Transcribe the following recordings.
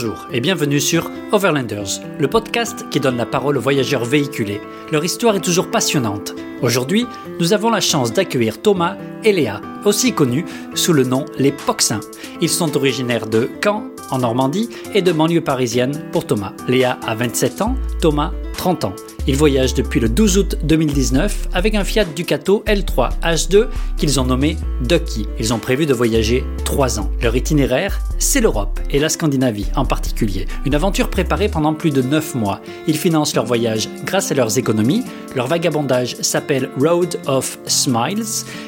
Bonjour et bienvenue sur Overlanders, le podcast qui donne la parole aux voyageurs véhiculés. Leur histoire est toujours passionnante. Aujourd'hui, nous avons la chance d'accueillir Thomas et Léa, aussi connus sous le nom les Poxins. Ils sont originaires de Caen, en Normandie, et de banlieue parisienne pour Thomas. Léa a 27 ans, Thomas 30 ans. Ils voyagent depuis le 12 août 2019 avec un Fiat Ducato L3 H2 qu'ils ont nommé Ducky. Ils ont prévu de voyager 3 ans. Leur itinéraire, c'est l'Europe et la Scandinavie en particulier. Une aventure préparée pendant plus de 9 mois. Ils financent leur voyage grâce à leurs économies. Leur vagabondage s'appelle Road of Smiles.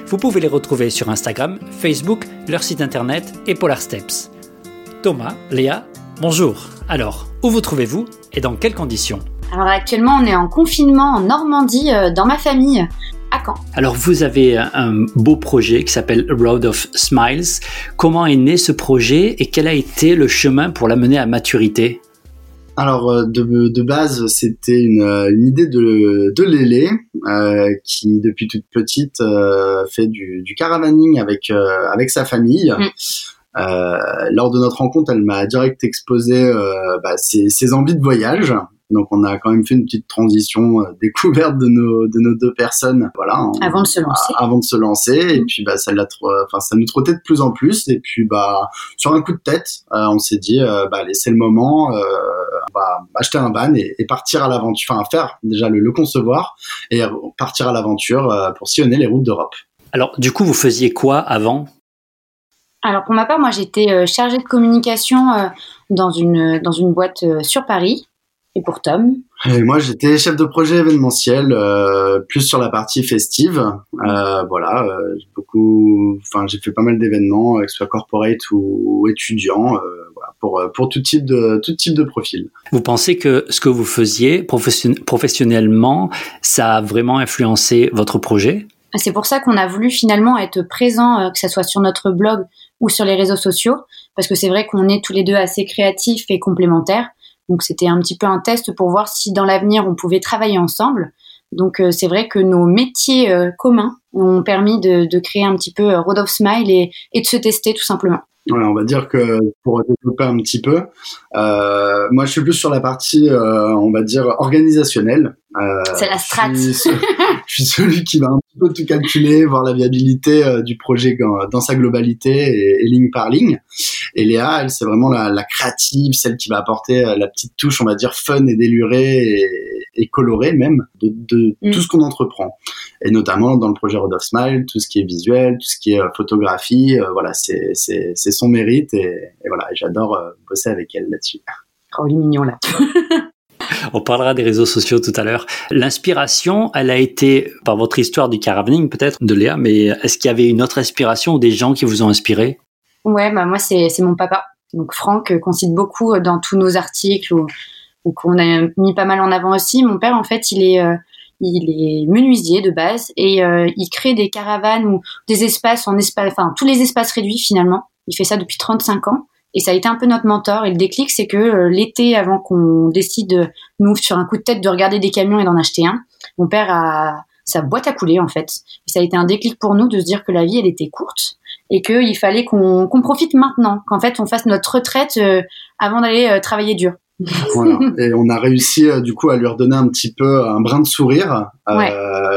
Vous pouvez les retrouver sur Instagram, Facebook, leur site internet et Polar Steps. Thomas, Léa, bonjour. Alors, où vous trouvez-vous et dans quelles conditions? Alors actuellement, on est en confinement en Normandie, euh, dans ma famille, à Caen. Alors vous avez un beau projet qui s'appelle Road of Smiles. Comment est né ce projet et quel a été le chemin pour l'amener à maturité? Alors euh, de, base, c'était une, euh, idée de, de Lélé qui depuis toute petite fait du, du caravaning avec avec sa famille. Mm. lors de notre rencontre, elle m'a direct exposé bah, ses, ses, envies de voyage. Donc on a quand même fait une petite transition euh, découverte de nos de nos deux personnes, voilà. avant de se lancer. Avant de se lancer et mm. puis bah ça l'a enfin ça nous trottait de plus en plus et puis bah sur un coup de tête, euh, on s'est dit euh, bah laisser le moment, euh, on va acheter un van et, et partir à l'aventure, enfin faire déjà le, le, concevoir et partir à l'aventure pour sillonner les routes d'Europe. Alors du coup vous faisiez quoi avant? Alors pour ma part, moi j'étais chargée de communication dans une dans une boîte sur Paris et pour Tom? Et Moi, j'étais chef de projet événementiel, euh, plus sur la partie festive. Euh, voilà, euh, j'ai beaucoup, enfin, j'ai fait pas mal d'événements, que ce soit corporate ou, étudiants, voilà, pour pour tout type de tout type de profil. Vous pensez que ce que vous faisiez professionnellement, ça a vraiment influencé votre projet? C'est pour ça qu'on a voulu finalement être présent, que ce soit sur notre blog ou sur les réseaux sociaux, parce que c'est vrai qu'on est tous les deux assez créatifs et complémentaires. Donc c'était un petit peu un test pour voir si dans l'avenir on pouvait travailler ensemble. Donc euh, c'est vrai que nos métiers euh, communs ont permis de, créer un petit peu euh, Road of Smile et, de se tester tout simplement. on va dire que pour développer un petit peu, moi je suis plus sur la partie, on va dire, organisationnelle. c'est la strat. Je suis, celui qui va un petit peu tout calculer, voir la viabilité du projet dans, sa globalité et, ligne par ligne. Et Léa, elle, c'est vraiment la, la, créative, celle qui va apporter la petite touche, on va dire, fun et délurée et, et coloré même de, de mm. tout ce qu'on entreprend. Et notamment dans le projet Road of Smile, tout ce qui est visuel, tout ce qui est euh, photographie, euh, voilà, c'est son mérite et, et voilà, j'adore euh, bosser avec elle là-dessus. Oh, il est mignon là. On parlera des réseaux sociaux tout à l'heure. L'inspiration, elle a été par votre histoire du caravaning peut-être de Léa, mais est-ce qu'il y avait une autre inspiration ou des gens qui vous ont inspiré? Ouais, bah moi c'est mon papa. Donc Franck qu'on cite beaucoup dans tous nos articles ou ou qu'on a mis pas mal en avant aussi. Mon père, en fait, il est, euh, il est menuisier de base et euh, il crée des caravanes ou des espaces en espace, enfin tous les espaces réduits finalement. Il fait ça depuis 35 ans et ça a été un peu notre mentor. Et le déclic, c'est que euh, l'été, avant qu'on décide, nous, sur un coup de tête, de regarder des camions et d'en acheter un, mon père a sa boîte à couler en fait. Et ça a été un déclic pour nous de se dire que la vie, elle était courte et qu'il fallait qu'on profite maintenant, qu'en fait, on fasse notre retraite avant d'aller travailler dur. voilà. Et on a réussi euh, du coup à lui redonner un petit peu un brin de sourire euh,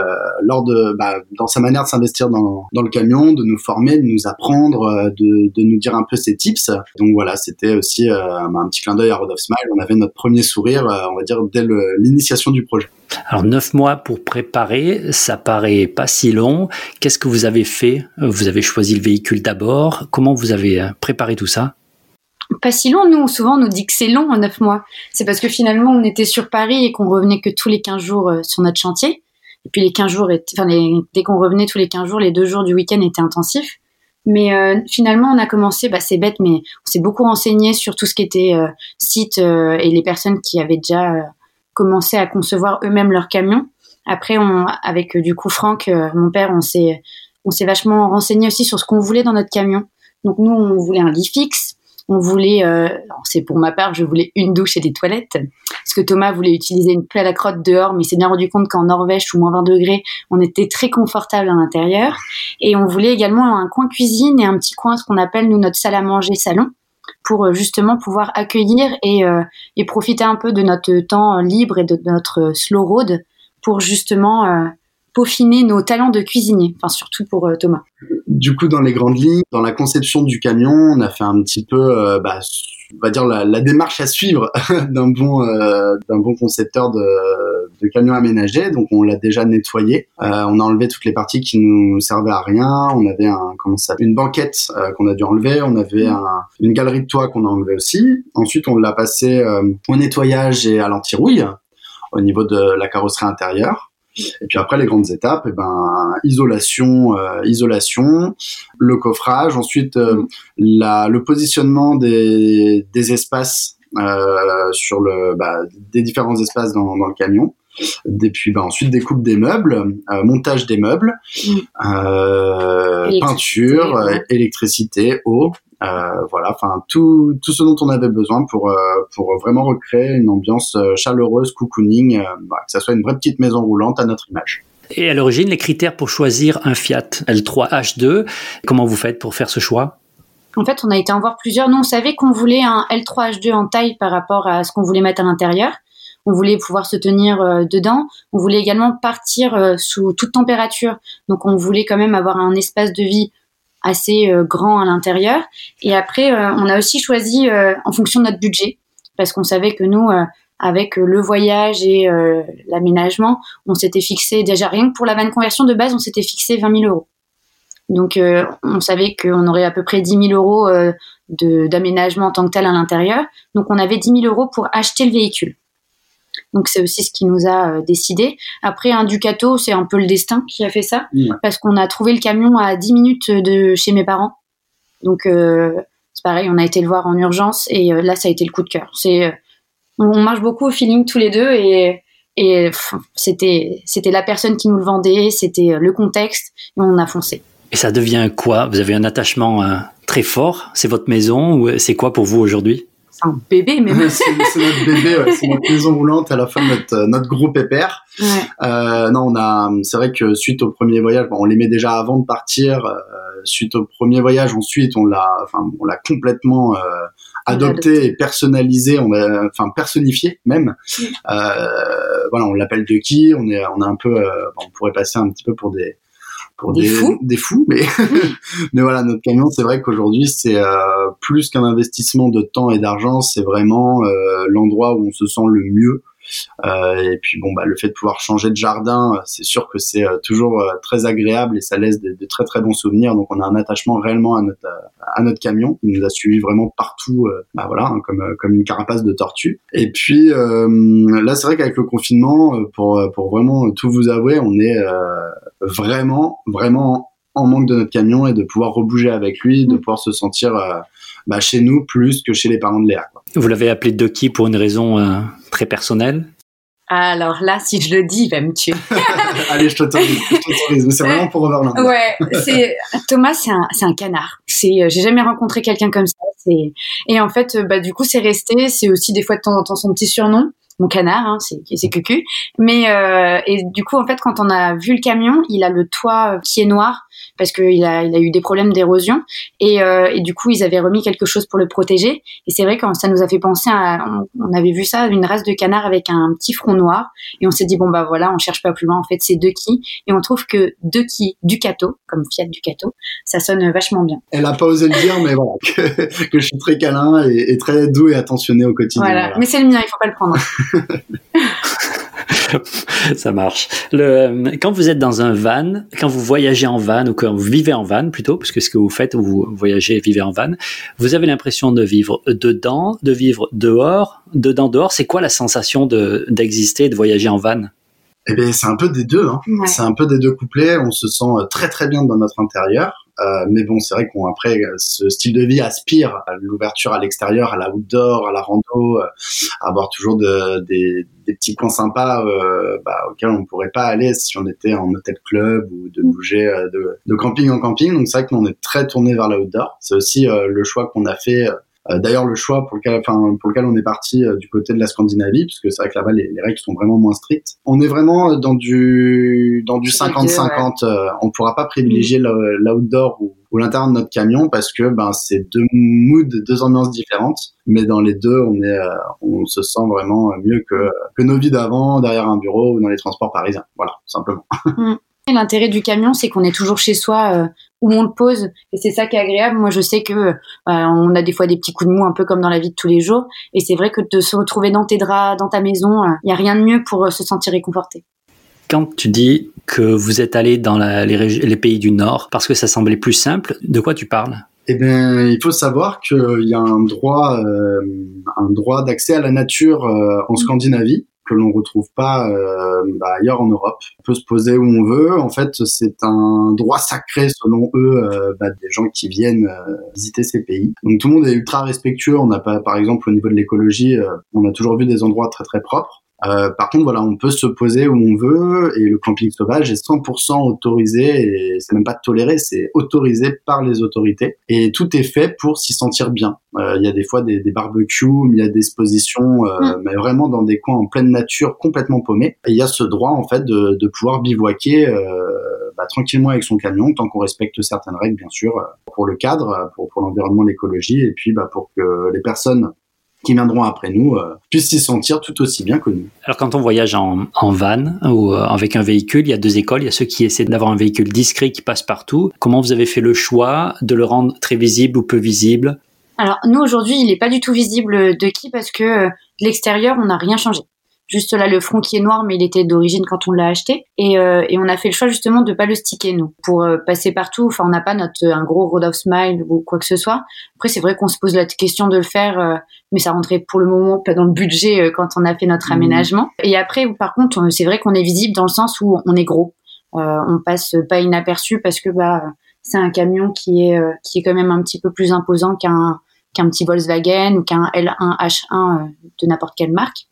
lors de bah, dans sa manière de s'investir dans, dans le camion, de nous former, de nous apprendre, euh, de, de nous dire un peu ses tips. Donc voilà, c'était aussi euh, un petit clin d'œil à Road of Smile. On avait notre premier sourire, on va dire dès l'initiation du projet. Alors neuf mois pour préparer, ça paraît pas si long. Qu'est-ce que vous avez fait? Vous avez choisi le véhicule d'abord. Comment vous avez préparé tout ça? Pas si long. Nous, souvent, on nous dit que c'est long en neuf mois. C'est parce que finalement, on était sur Paris et qu'on revenait que tous les 15 jours euh, sur notre chantier. Et puis les 15 jours, étaient, enfin, dès qu'on revenait tous les 15 jours, les deux jours du week-end étaient intensifs. Mais euh, finalement, on a commencé, bah, c'est bête, mais on s'est beaucoup renseigné sur tout ce qui était euh, site et les personnes qui avaient déjà commencé à concevoir eux-mêmes leurs camions. Après, on, avec du coup Franck, mon père, on s'est, on s'est vachement renseigné aussi sur ce qu'on voulait dans notre camion. Donc nous, on voulait un lit fixe, On voulait, euh, c'est pour ma part, je voulais une douche et des toilettes. Parce que Thomas voulait utiliser une plaie à la crotte dehors, mais il s'est bien rendu compte qu'en Norvège, sous moins 20 degrés, on était très confortable à l'intérieur. Et on voulait également un coin cuisine et un petit coin, ce qu'on appelle, nous, notre salle à manger salon pour euh, justement pouvoir accueillir et, euh, et profiter un peu de notre temps libre et de notre slow road pour justement peaufiner nos talents de cuisinier, enfin surtout pour Thomas. Du coup, dans les grandes lignes, dans la conception du camion, on a fait un petit peu, bah, on va dire la, démarche à suivre d'un bon d'un bon concepteur de, de camion aménagé. Donc, on l'a déjà nettoyé. on a enlevé toutes les parties qui nous servaient à rien. On avait un comment ça, une banquette qu'on a dû enlever. On avait un, une galerie de toit qu'on a enlevé aussi. Ensuite, on l'a passé au nettoyage et à l'antirouille au niveau de la carrosserie intérieure. Et puis après les grandes étapes, et eh ben isolation, euh, isolation, le coffrage, ensuite euh, la, le positionnement des, des espaces euh, sur le bah, des différents espaces dans, dans le camion. Et puis bah, ensuite découpe des meubles, euh, montage des meubles, peinture, électricité, eau, voilà, enfin tout, tout ce dont on avait besoin pour, euh, pour vraiment recréer une ambiance euh, chaleureuse, cocooning, que ça soit une vraie petite maison roulante à notre image. Et à l'origine, les critères pour choisir un Fiat L3H2, comment vous faites pour faire ce choix? En fait, on a été en voir plusieurs. Nous, on savait qu'on voulait un L3H2 en taille par rapport à ce qu'on voulait mettre à l'intérieur. On voulait pouvoir se tenir dedans. On voulait également partir sous toute température. Donc, on voulait quand même avoir un espace de vie assez euh, grand à l'intérieur. Et après, euh, on a aussi choisi euh, en fonction de notre budget, parce qu'on savait que nous, avec le voyage et l'aménagement, on s'était fixé déjà rien que pour la vanne conversion de base, on s'était fixé 20 000 euros. Donc, on savait qu'on aurait à peu près 10 000 euros d'aménagement en tant que tel à l'intérieur. Donc, on avait 10 000 euros pour acheter le véhicule. Donc c'est aussi ce qui nous a euh, décidé. Après un Ducato, c'est un peu le destin qui a fait ça, parce qu'on a trouvé le camion à 10 minutes de chez mes parents. Donc euh, c'est pareil, on a été le voir en urgence et euh, là ça a été le coup de cœur. C'est on marche beaucoup au feeling tous les deux et et c'était c'était la personne qui nous le vendait, c'était le contexte et on a foncé. Et ça devient quoi? Vous avez un attachement très fort? C'est votre maison ou c'est quoi pour vous aujourd'hui? Un bébé même. c'est notre bébé, c'est notre maison roulante à la fin de notre, euh, notre gros pépère. Ouais. Euh, non, on a, c'est vrai que suite au premier voyage, bon, on l'aimait déjà avant de partir. Euh, suite au premier voyage, ensuite, on l'a, enfin, on l'a complètement euh, adopté et personnalisé, on l'a, enfin, personnifié même. Euh, voilà, on l'appelle Ducky. On est, on a un peu, on pourrait passer un petit peu pour des des, fous. des fous, mais mais voilà, notre camion, c'est vrai qu'aujourd'hui, c'est euh, plus qu'un investissement de temps et d'argent, c'est vraiment euh, l'endroit où on se sent le mieux et puis bon, bah, le fait de pouvoir changer de jardin, euh, c'est sûr que c'est euh, toujours très agréable et ça laisse de, très très bons souvenirs. Donc on a un attachement réellement à notre à notre camion. Il nous a suivi vraiment partout, bah voilà, hein, comme comme une carapace de tortue. Et puis là, c'est vrai qu'avec le confinement, pour pour vraiment tout vous avouer, on est vraiment vraiment en manque de notre camion et de pouvoir rebouger avec lui, de pouvoir se sentir bah, chez nous plus que chez les parents de Léa. Quoi. Vous l'avez appelé Ducky pour une raison euh, très personnelle? Alors là, si je le dis, il va me tuer. Allez, je t'autorise. C'est vraiment pour Overland. Ouais, c'est Thomas, c'est un, c'est un canard. C'est, euh, j'ai jamais rencontré quelqu'un comme ça. C'est et en fait, bah du coup, c'est resté. C'est aussi des fois de temps en temps son petit surnom mon canard, hein, c'est c'est cucu. Mais euh, et du coup en fait quand on a vu le camion, il a le toit qui est noir parce qu'il a il a eu des problèmes d'érosion et, euh, et du coup ils avaient remis quelque chose pour le protéger. Et c'est vrai que ça nous a fait penser à on, avait vu ça une race de canard avec un petit front noir et on s'est dit bon bah voilà on cherche pas plus loin en fait c'est Ducky et on trouve que Ducky Ducato comme Fiat Ducato ça sonne vachement bien. Elle a pas osé le dire mais voilà que, que je suis très câlin et, et, très doux et attentionné au quotidien. Voilà, voilà. mais c'est le mien il faut pas le prendre. ça marche. Le, quand vous êtes dans un van, quand vous voyagez en van ou quand vous vivez en van plutôt, parce que ce que vous faites, vous voyagez et vivez en van, vous avez l'impression de vivre dedans, de vivre dehors, dedans, dehors. C'est quoi la sensation de d'exister, de voyager en van? Eh bien, c'est un peu des deux. Hein. C'est un peu des deux couplets. On se sent très très bien dans notre intérieur. Euh, mais bon, c'est vrai qu'on après ce style de vie aspire à l'ouverture à l'extérieur, à la outdoor, à la rando, euh, à avoir toujours de, des, des, petits coins sympas euh, bah, auxquels on pourrait pas aller si on était en hôtel club ou de mm. bouger de, de, camping en camping. Donc c'est vrai qu'on est très tourné vers l'outdoor. C'est aussi le choix qu'on a fait D'ailleurs, le choix pour lequel, enfin, pour lequel on est parti du côté de la Scandinavie, parce que c'est vrai que là-bas les, les, règles sont vraiment moins strictes. On est vraiment dans du dans du 50-50. On pourra pas privilégier mm. l'outdoor ou ou l'intérieur de notre camion parce que ben c'est deux moods, deux ambiances différentes, mais dans les deux on est, euh, on se sent vraiment mieux que que nos vies d'avant derrière un bureau ou dans les transports parisiens. Voilà, simplement. Mm. L'intérêt du camion, c'est qu'on est toujours chez soi euh, où on le pose, et c'est ça qui est agréable. Moi, je sais que euh, on a des fois des petits coups de mou, un peu comme dans la vie de tous les jours, et c'est vrai que de se retrouver dans tes draps, dans ta maison, il y a rien de mieux pour se sentir réconforté. Quand tu dis que vous êtes allé dans les, pays du Nord parce que ça semblait plus simple, de quoi tu parles? Eh bien, il faut savoir qu'il y a un droit, euh, un droit d'accès à la nature euh, en Scandinavie que l'on retrouve pas euh, bah, ailleurs en Europe. On peut se poser où on veut. En fait, c'est un droit sacré selon eux bah, des gens qui viennent visiter ces pays. Donc tout le monde est ultra respectueux. On n'a pas, par exemple, au niveau de l'écologie, on a toujours vu des endroits très très propres. Euh, par contre, voilà, on peut se poser où on veut et le camping sauvage est 100% autorisé et c'est même pas toléré, c'est autorisé par les autorités et tout est fait pour s'y sentir bien. Euh, il y a des fois des, des barbecues, il y a des expositions, euh, mm. mais vraiment dans des coins en pleine nature, complètement paumés. Et il y a ce droit en fait de, de pouvoir bivouaquer. Bah, tranquillement avec son camion, tant qu'on respecte certaines règles, bien sûr, pour le cadre, pour, pour l'environnement, l'écologie, et puis bah, pour que les personnes qui viendront après nous euh, puissent s'y sentir tout aussi bien que nous. Alors quand on voyage en, en van ou euh, avec un véhicule, il y a deux écoles. Il y a ceux qui essaient d'avoir un véhicule discret qui passe partout. Comment vous avez fait le choix de le rendre très visible ou peu visible? Alors nous aujourd'hui, il n'est pas du tout visible de qui parce que euh, de l'extérieur, on n'a rien changé juste là le front qui est noir, mais il était d'origine quand on l'a acheté. Et, euh, et, on a fait le choix justement de pas le sticker nous, pour euh, passer partout. Enfin, on n'a pas notre un gros road of smile ou quoi que ce soit. Après, c'est vrai qu'on se pose la question de le faire, euh, mais ça rentrait pour le moment pas dans le budget quand on a fait notre mmh. aménagement. Et après, par contre, c'est vrai qu'on est visible dans le sens où on est gros. on passe pas inaperçu parce que bah c'est un camion qui est qui est quand même un petit peu plus imposant qu'un qu'un petit Volkswagen ou qu'un L1 H1 de n'importe quelle marque.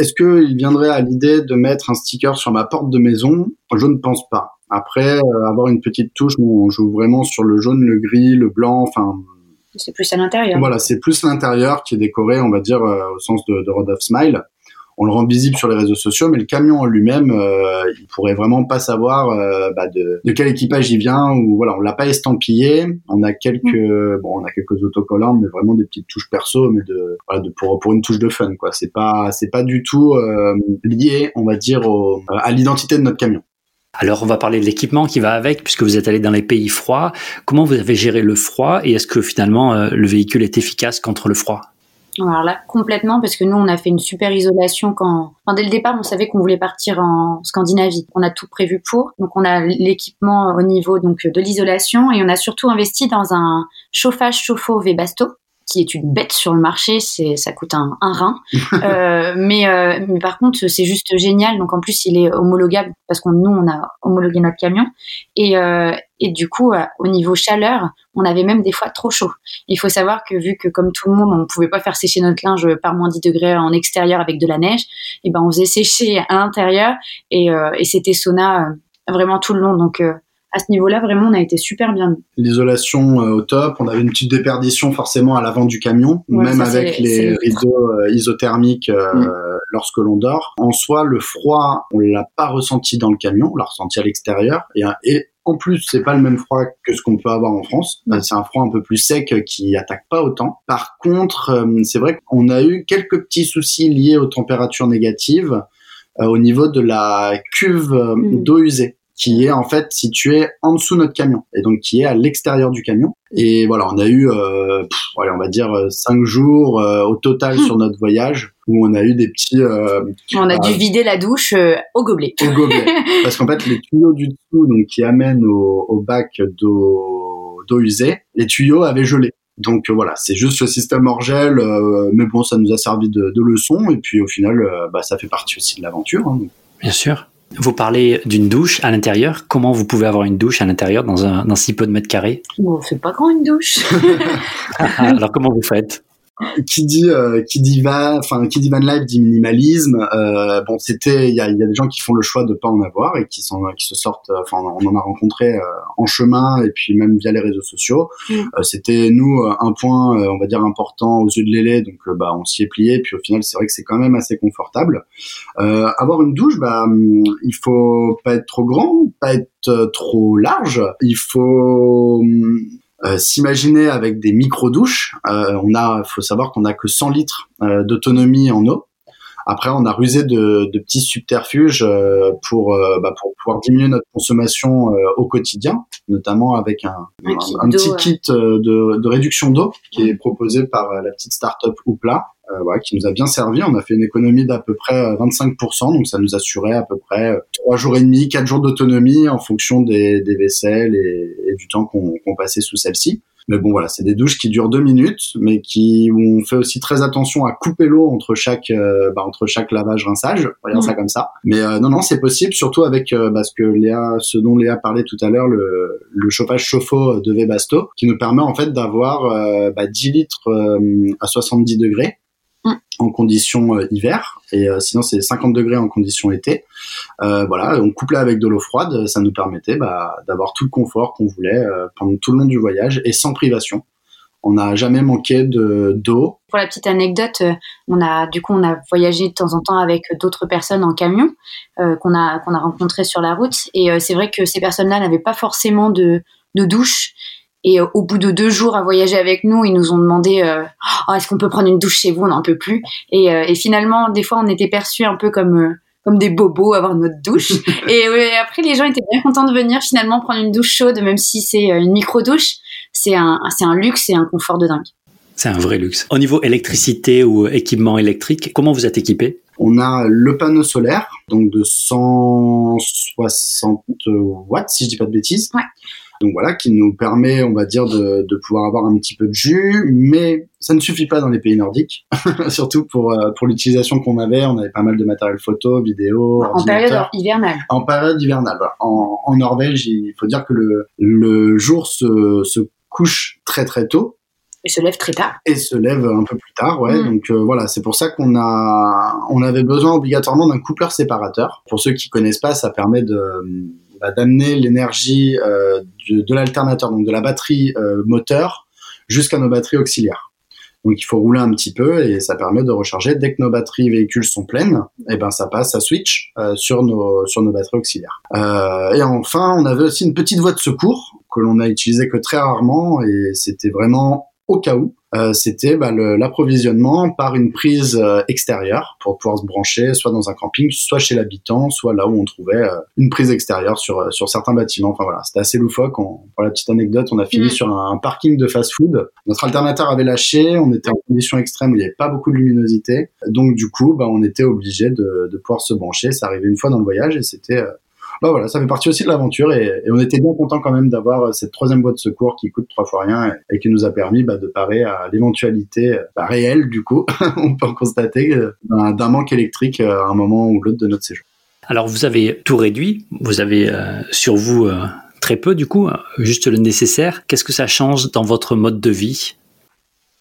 Est-ce qu'il viendrait à l'idée de mettre un sticker sur ma porte de maison? Je ne pense pas. Après, euh, avoir une petite touche, on joue vraiment sur le jaune, le gris, le blanc, enfin... C'est plus à l'intérieur. Voilà, c'est plus l'intérieur qui est décoré, on va dire, euh, au sens de, de Road of Smile on le rend visible sur les réseaux sociaux, mais le camion en lui-même, euh, il pourrait vraiment pas savoir euh, bah, de, de, quel équipage il vient ou voilà, on l'a pas estampillé. On a quelques mm. bon, on a quelques autocollants, mais vraiment des petites touches perso, mais de, voilà, de pour pour une touche de fun quoi. C'est pas c'est pas du tout euh, lié, on va dire, au, à l'identité de notre camion. Alors, on va parler de l'équipement qui va avec, puisque vous êtes allé dans les pays froids. Comment vous avez géré le froid et est-ce que finalement euh, le véhicule est efficace contre le froid? Alors là, complètement, parce que nous, on a fait une super isolation quand, dès le départ, on savait qu'on voulait partir en Scandinavie. On a tout prévu pour. Donc, on a l'équipement au niveau donc de l'isolation et on a surtout investi dans un chauffage chauffe-eau Webasto qui est une bête sur le marché, c'est ça coûte un, un rein. euh, mais, euh, mais par contre, c'est juste génial. Donc en plus, il est homologable parce qu'on nous on a homologué notre camion et euh, et du coup, euh, au niveau chaleur, on avait même des fois trop chaud. Il faut savoir que vu que comme tout le monde, on pouvait pas faire sécher notre linge par moins 10 degrés en extérieur avec de la neige, et ben on faisait sécher à l'intérieur et, euh, et c'était sauna vraiment tout le long. Donc à ce niveau-là, vraiment, on a été super bien. L'isolation euh, au top, on avait une petite déperdition forcément à l'avant du camion, même avec les rideaux euh, isothermiques euh, mm. lorsque l'on dort. En soi, le froid, on l'a pas ressenti dans le camion, on l'a ressenti à l'extérieur. Et, et en plus, c'est pas le même froid que ce qu'on peut avoir en France. Mm. C'est un froid un peu plus sec qui attaque pas autant. Par contre, c'est vrai qu'on a eu quelques petits soucis liés aux températures négatives au niveau de la cuve mm. d'eau usée qui est en fait situé en dessous de notre camion et donc qui est à l'extérieur du camion. Et voilà, on a eu, euh, on va dire euh, cinq jours euh, au total sur notre voyage où on a eu des petits. Euh, on a dû vider la douche au gobelet. Au gobelet, parce qu'en fait les tuyaux du dessous, donc qui amènent au, au bac d'eau d'eau usée, les tuyaux avaient gelé. Donc voilà, c'est juste ce système hors gel, mais bon, ça nous a servi de, de leçon et puis au final, bah, ça fait partie aussi de l'aventure. Hein, Bien sûr. Vous parlez d'une douche à l'intérieur. Comment vous pouvez avoir une douche à l'intérieur dans, un, dans si peu de mètres carrés? Bon, c'est pas grand une douche. Alors comment vous faites? Qui dit euh, qui dit van, enfin qui dit van life dit minimalisme. Euh, bon, c'était il y a, y a des gens qui font le choix de pas en avoir et qui sont qui se sortent. Enfin, on en a rencontré euh, en chemin et puis même via les réseaux sociaux. Mm. Euh, c'était nous un point, on va dire important aux yeux de l'élé, donc bah on s'y est plié. Puis au final, c'est vrai que c'est quand même assez confortable. avoir une douche, bah hum, il faut pas être trop grand, pas être trop large. Il faut hum, euh, s'imaginer avec des micro-douches. Euh, on a, faut savoir qu'on a que 100 litres euh, d'autonomie en eau. Après, on a rusé de, de petits subterfuges pour, bah, pour pouvoir diminuer notre consommation au quotidien, notamment avec un, un, petit kit de, de réduction d'eau qui est proposé par la petite start-up Oupla, euh, voilà, qui nous a bien servi. On a fait une économie d'à peu près 25%, donc ça nous assurait à peu près trois jours et demi, quatre jours d'autonomie en fonction des, des vaisselles et, et du temps qu'on passait sous celle-ci. Mais bon, voilà, c'est des douches qui durent deux minutes, mais qui où on fait aussi très attention à couper l'eau entre chaque euh, bah, entre chaque lavage rinçage, dire ça comme ça. Mais euh, non, non, c'est possible, surtout avec euh, bah, ce que Léa, ce dont Léa parlait tout à l'heure, le, le chauffage chauffe-eau de Webasto, qui nous permet en fait d'avoir bah, 10 litres à 70 degrés Mm. en conditions euh, hiver et euh, sinon c'est 50 degrés en conditions été. Euh, voilà, on couplait avec de l'eau froide, ça nous permettait bah, d'avoir tout le confort qu'on voulait pendant tout le long du voyage et sans privation. On n'a jamais manqué de d'eau. Pour la petite anecdote, on a du coup on a voyagé de temps en temps avec d'autres personnes en camion qu'on a rencontrées sur la route et c'est vrai que ces personnes-là n'avaient pas forcément de douche et euh, au bout de deux jours à voyager avec nous, ils nous ont demandé euh, oh, est-ce qu'on peut prendre une douche chez vous? On n'en peut plus. Et, euh, et, finalement, des fois, on était perçus un peu comme comme des bobos avoir notre douche. et, après, les gens étaient bien contents de venir finalement prendre une douche chaude, même si c'est une micro douche. C'est un c'est un luxe et un confort de dingue. C'est un vrai luxe. Au niveau électricité ou équipement électrique, comment vous êtes équipé On a le panneau solaire, donc de 160 watts, si je dis pas de bêtises. Ouais. Donc voilà, qui nous permet, on va dire, de, de, pouvoir avoir un petit peu de jus, mais ça ne suffit pas dans les pays nordiques, surtout pour euh, pour l'utilisation qu'on avait. On avait pas mal de matériel photo, vidéo. En période hivernale. En période hivernale. En, en Norvège, il faut dire que le le jour se, se couche très très tôt. Et se lève très tard. Et se lève un peu plus tard, ouais. Mm. Donc euh, voilà, c'est pour ça qu'on a, on avait besoin obligatoirement d'un coupleur séparateur. Pour ceux qui connaissent pas, ça permet de d'amener l'énergie euh, de, l'alternateur, donc de la batterie euh, moteur, jusqu'à nos batteries auxiliaires. Donc il faut rouler un petit peu et ça permet de recharger dès que nos batteries véhicules sont pleines. Et eh ben ça passe, ça switch euh, sur nos sur nos batteries auxiliaires. Et enfin, on avait aussi une petite voie de secours que l'on a utilisée que très rarement et c'était vraiment au cas où. Euh, c'était bah, l'approvisionnement par une prise euh, extérieure pour pouvoir se brancher soit dans un camping, soit chez l'habitant, soit là où on trouvait euh, une prise extérieure sur sur certains bâtiments. Enfin voilà, c'était assez loufoque. pour la petite anecdote, on a fini sur un, parking de fast-food. Notre alternateur avait lâché, on était en condition extrême où il n'y avait pas beaucoup de luminosité, donc du coup, bah, on était obligé de, de pouvoir se brancher. Ça arrivait une fois dans le voyage et c'était bah voilà, ça fait partie aussi de l'aventure et, on était bien content quand même d'avoir euh, cette troisième boîte de secours qui coûte trois fois rien et, qui nous a permis bah, de parer à l'éventualité bah, réelle du coup, on peut en constater euh, d'un manque électrique euh, à un moment ou l'autre de notre séjour. Alors vous avez tout réduit, vous avez sur vous très peu du coup, juste le nécessaire. Qu'est-ce que ça change dans votre mode de vie?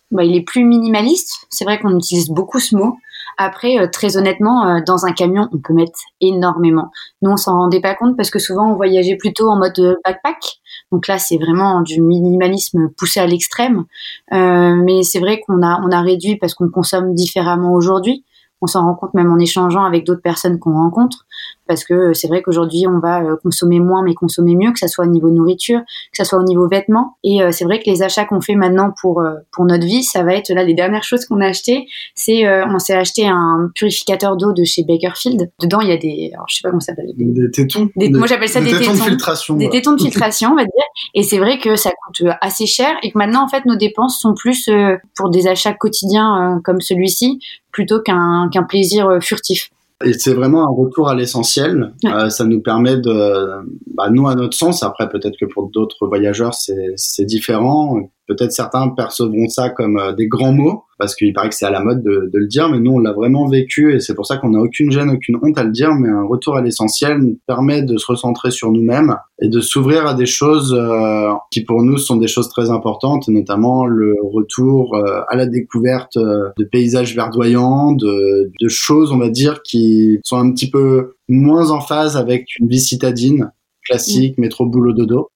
Bah, Il est plus minimaliste, c'est vrai qu'on utilise beaucoup ce mot. Après, euh, très honnêtement, euh, dans un camion, on peut mettre énormément. Nous, on s'en rendait pas compte parce que souvent, on voyageait plutôt en mode euh, backpack. Donc là, c'est vraiment du minimalisme poussé à l'extrême. mais c'est vrai qu'on a, on a réduit parce qu'on consomme différemment aujourd'hui. On s'en rend compte même en échangeant avec d'autres personnes qu'on rencontre parce que c'est vrai qu'aujourd'hui on va euh, consommer moins mais consommer mieux, que ça soit au niveau nourriture, que ça soit au niveau vêtements. Et euh, c'est vrai que les achats qu'on fait maintenant pour euh, pour notre vie, ça va être là les dernières choses qu'on a achetées. C'est on s'est acheté un purificateur d'eau de chez Bakerfield. Dedans il y a des, alors je sais pas comment ça s'appelle, des, tétons. moi j'appelle ça? Des, tétons, de filtration. Des tétons de filtration, on va dire. Et c'est vrai que ça coûte assez cher et que maintenant en fait nos dépenses sont plus pour des achats quotidiens comme celui-ci plutôt qu'un qu'un plaisir furtif. Et c'est vraiment un retour à l'essentiel. Euh, ça nous permet de, bah, nous à notre sens, après peut-être que pour d'autres voyageurs c'est différent, peut-être certains percevront ça comme euh, des grands mots, parce qu'il paraît que c'est à la mode de, de, le dire, mais nous, on l'a vraiment vécu, et c'est pour ça qu'on n'a aucune gêne, aucune honte à le dire, mais un retour à l'essentiel nous permet de se recentrer sur nous-mêmes et de s'ouvrir à des choses euh, qui, pour nous, sont des choses très importantes, notamment le retour euh, à la découverte de paysages verdoyants, de, de choses, on va dire, qui sont un petit peu moins en phase avec une vie citadine classique, métro, boulot, dodo.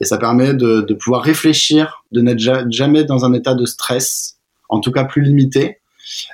Et ça permet de, de pouvoir réfléchir, de n'être jamais dans un état de stress, en tout cas plus limité,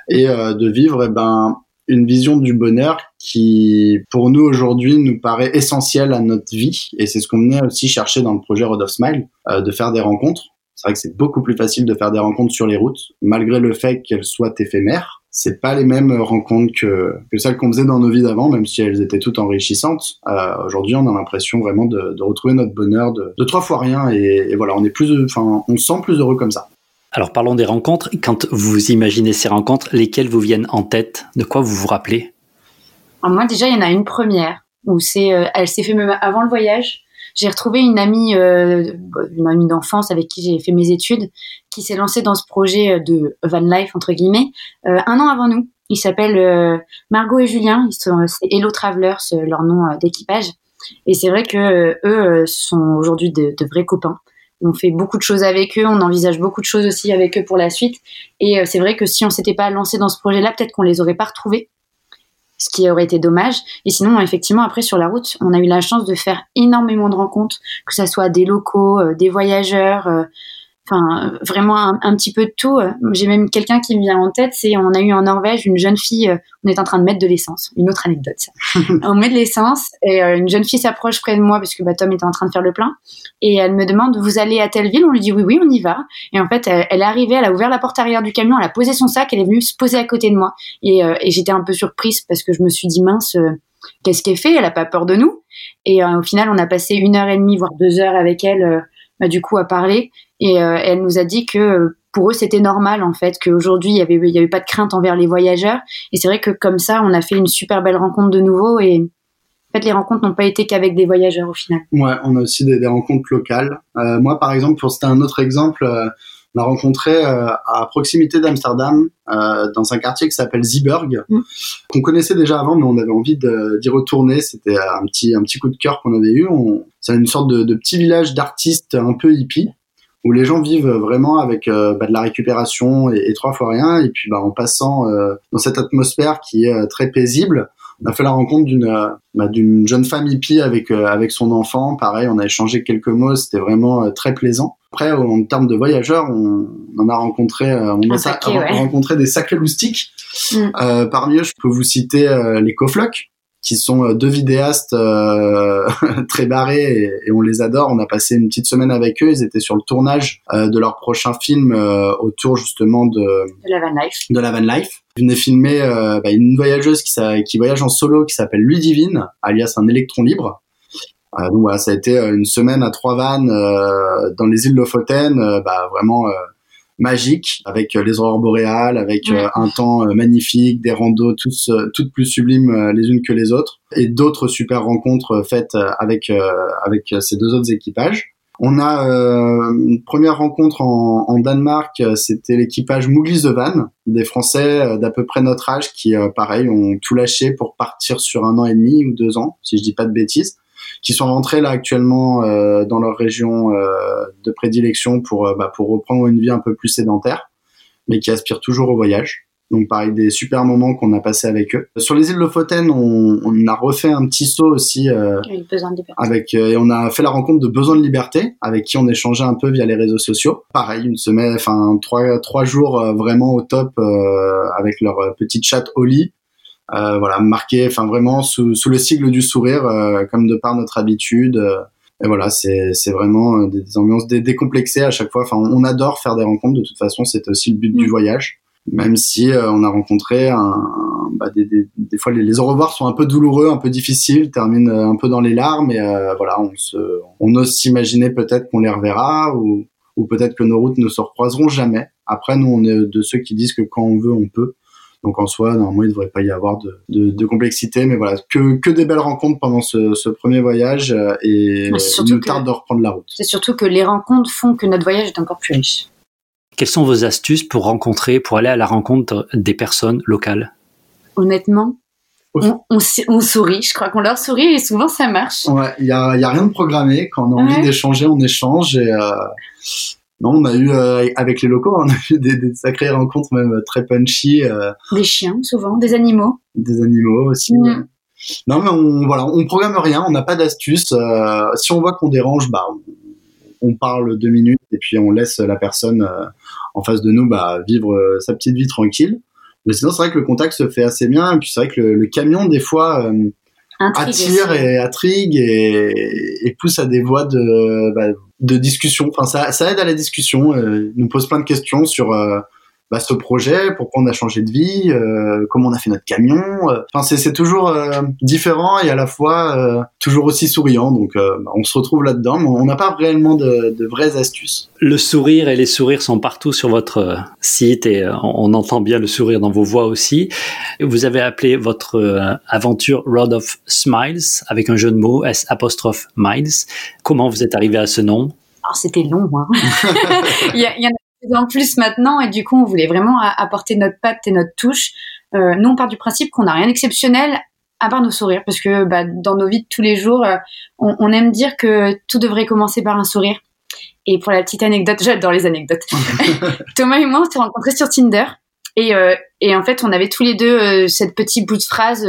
et euh, de vivre eh ben, une vision du bonheur qui, pour nous aujourd'hui, nous paraît essentielle à notre vie. Et c'est ce qu'on venait aussi chercher dans le projet Road of Smile, euh, de faire des rencontres. C'est vrai que c'est beaucoup plus facile de faire des rencontres sur les routes, malgré le fait qu'elles soient éphémères c'est pas les mêmes rencontres que, que celles qu'on faisait dans nos vies d'avant, même si elles étaient toutes enrichissantes. Euh, Aujourd'hui, on a l'impression vraiment de, de, retrouver notre bonheur de, de trois fois rien, et, et, voilà, on est plus, enfin, on se sent plus heureux comme ça. Alors parlons des rencontres. Quand vous imaginez ces rencontres, lesquelles vous viennent en tête? De quoi vous vous rappelez? Alors Moi, déjà, il y en a une première où c'est, euh, elle s'est fait même avant le voyage j'ai retrouvé une amie, euh, une amie d'enfance avec qui j'ai fait mes études, qui s'est lancée dans ce projet de van life entre guillemets euh, un an avant nous. Ils s'appellent euh, Margot et Julien. Ils sont Hello Travelers, leur nom d'équipage. Et c'est vrai que eux sont aujourd'hui de, vrais copains. On fait beaucoup de choses avec eux, on envisage beaucoup de choses aussi avec eux pour la suite. Et c'est vrai que si on s'était pas lancé dans ce projet-là, peut-être qu'on les aurait pas retrouvés ce qui aurait été dommage. Et sinon, effectivement, après sur la route, on a eu la chance de faire énormément de rencontres, que ce soit des locaux, euh, des voyageurs, euh, enfin vraiment un, petit peu de tout. J'ai même quelqu'un qui me vient en tête, c'est on a eu en Norvège une jeune fille, euh, on est en train de mettre de l'essence. Une autre anecdote. Ça. on met de l'essence et euh, une jeune fille s'approche près de moi parce que bah, Tom était en train de faire le plein et elle me demande vous allez à telle ville? On lui dit oui oui on y va. Et en fait elle, est arrivée, elle a ouvert la porte arrière du camion, elle a posé son sac, elle est venue se poser à côté de moi et, euh, et j'étais un peu surprise parce que je me suis dit mince. Qu'est-ce qu'elle fait? Elle a pas peur de nous. Et au final, on a passé une heure et demie, voire deux heures avec elle, bah, du coup, à parler. Et euh, elle nous a dit que euh, pour eux c'était normal en fait qu'aujourd'hui il y avait pas de crainte envers les voyageurs et c'est vrai que comme ça on a fait une super belle rencontre de nouveau et en fait les rencontres n'ont pas été qu'avec des voyageurs au final. Ouais, on a aussi des, rencontres locales. Euh, moi par exemple pour citer un autre exemple, on a rencontré euh, à proximité d'Amsterdam dans un quartier qui s'appelle Zeeburg mm. qu'on connaissait déjà avant mais on avait envie d'y retourner. C'était un petit un petit coup de cœur qu'on avait eu. C'est une sorte de, de petit village d'artistes un peu hippie où les gens vivent vraiment avec euh, bah, de la récupération et, et, trois fois rien, et puis bah, en passant euh, dans cette atmosphère qui est euh, très paisible, on a fait la rencontre d'une bah, d'une jeune femme hippie avec avec son enfant. Pareil, on a échangé quelques mots, c'était vraiment très plaisant. Après, en termes de voyageurs, on, en a rencontré, on a ouais. rencontré des sacrés loustiques. Mm. parmi eux, je peux vous citer les Coflocs qui sont euh, deux vidéastes euh, très barrés et, et, on les adore. On a passé une petite semaine avec eux. Ils étaient sur le tournage euh, de leur prochain film euh, autour justement de, de la van life. De la van life. Ils venaient filmer euh, bah, une voyageuse qui, qui voyage en solo qui s'appelle Ludivine, alias un électron libre. Donc voilà, ça a été une semaine à trois vannes dans les îles Lofoten, bah, vraiment magique avec euh, les aurores boréales, avec euh, un temps euh, magnifique, des randos tous toutes plus sublimes les unes que les autres et d'autres super rencontres faites avec avec ces deux autres équipages. On a euh, une première rencontre en, en Danemark, c'était l'équipage Mouglis the Van, des Français d'à peu près notre âge qui, pareil, ont tout lâché pour partir sur un an et demi ou deux ans, si je dis pas de bêtises qui sont rentrés là actuellement euh, dans leur région euh, de prédilection pour, euh, bah, pour reprendre une vie un peu plus sédentaire, mais qui aspirent toujours au voyage. Donc pareil, des super moments qu'on a passés avec eux. Sur les îles Lofoten, on, on a refait un petit saut aussi euh, avec euh, et on a fait la rencontre de Besoin de liberté avec qui on échangeait un peu via les réseaux sociaux. Pareil, une semaine, enfin trois trois jours euh, vraiment au top avec leur petite chatte Oli voilà, marqué, enfin vraiment sous, sous, le sigle du sourire, euh, comme de par notre habitude. Euh, et voilà, c'est c'est vraiment des, des ambiances dé décomplexées à chaque fois. Enfin, on adore faire des rencontres. De toute façon, c'est aussi le but du mm. voyage. Même si on a rencontré un, bah, des, des, des, fois les, les, au revoir sont un peu douloureux, un peu difficiles, terminent un peu dans les larmes. Et voilà, on se, on ose s'imaginer peut-être qu'on les reverra ou, ou peut-être que nos routes ne se recroiseront jamais. Après, nous, on est de ceux qui disent que quand on veut, on peut. Donc en soi, normalement, il ne devrait pas y avoir de, de, de, complexité. Mais voilà, que, que des belles rencontres pendant ce, ce premier voyage euh, et il nous tarde de reprendre la route. C'est surtout que les rencontres font que notre voyage est encore plus riche. Quelles sont vos astuces pour rencontrer, pour aller à la rencontre des personnes locales? Honnêtement, on, on, sourit. Je crois qu'on leur sourit et souvent ça marche. Ouais, il y a, y a, rien de programmé. Quand on a envie d'échanger, on échange. Et, euh, non, on a eu euh, avec les locaux, on a eu des, des sacrées rencontres même très punchy. Euh, des chiens, souvent, des animaux. Des animaux aussi. Mm. Non, mais on voilà, on programme rien, on n'a pas d'astuce. Euh, si on voit qu'on dérange, bah on, parle deux minutes et puis on laisse la personne en face de nous bah, vivre sa petite vie tranquille. Mais sinon, c'est vrai que le contact se fait assez bien. Et puis c'est vrai que le, camion, des fois, attire et intrigue et, et, pousse à des voies de, bah, de discussion. Enfin, ça, ça aide à la discussion. Euh, nous pose plein de questions sur euh, bah, ce projet, pourquoi on a changé de vie, euh, comment on a fait notre camion. Euh. Enfin, c'est toujours euh, différent et à la fois toujours aussi souriant. Donc, bah, on se retrouve là-dedans, mais on n'a pas réellement de, de, vraies astuces. Le sourire et les sourires sont partout sur votre site et on entend bien le sourire dans vos voix aussi. Vous avez appelé votre aventure Road of Smiles avec un jeu de mots S apostrophe Miles. Comment vous êtes arrivé à ce nom? Alors c'était long, hein. il, y a, il y en a en plus maintenant et du coup on voulait vraiment apporter notre patte et notre touche. Euh, nous on part du principe qu'on n'a rien d'exceptionnel à part nos sourires parce que bah, dans nos vies de tous les jours euh, on, aime dire que tout devrait commencer par un sourire. Et pour la petite anecdote, j'adore les anecdotes. Thomas et moi on s'est rencontrés sur Tinder et, euh, et en fait on avait tous les deux euh, cette petite bout de phrase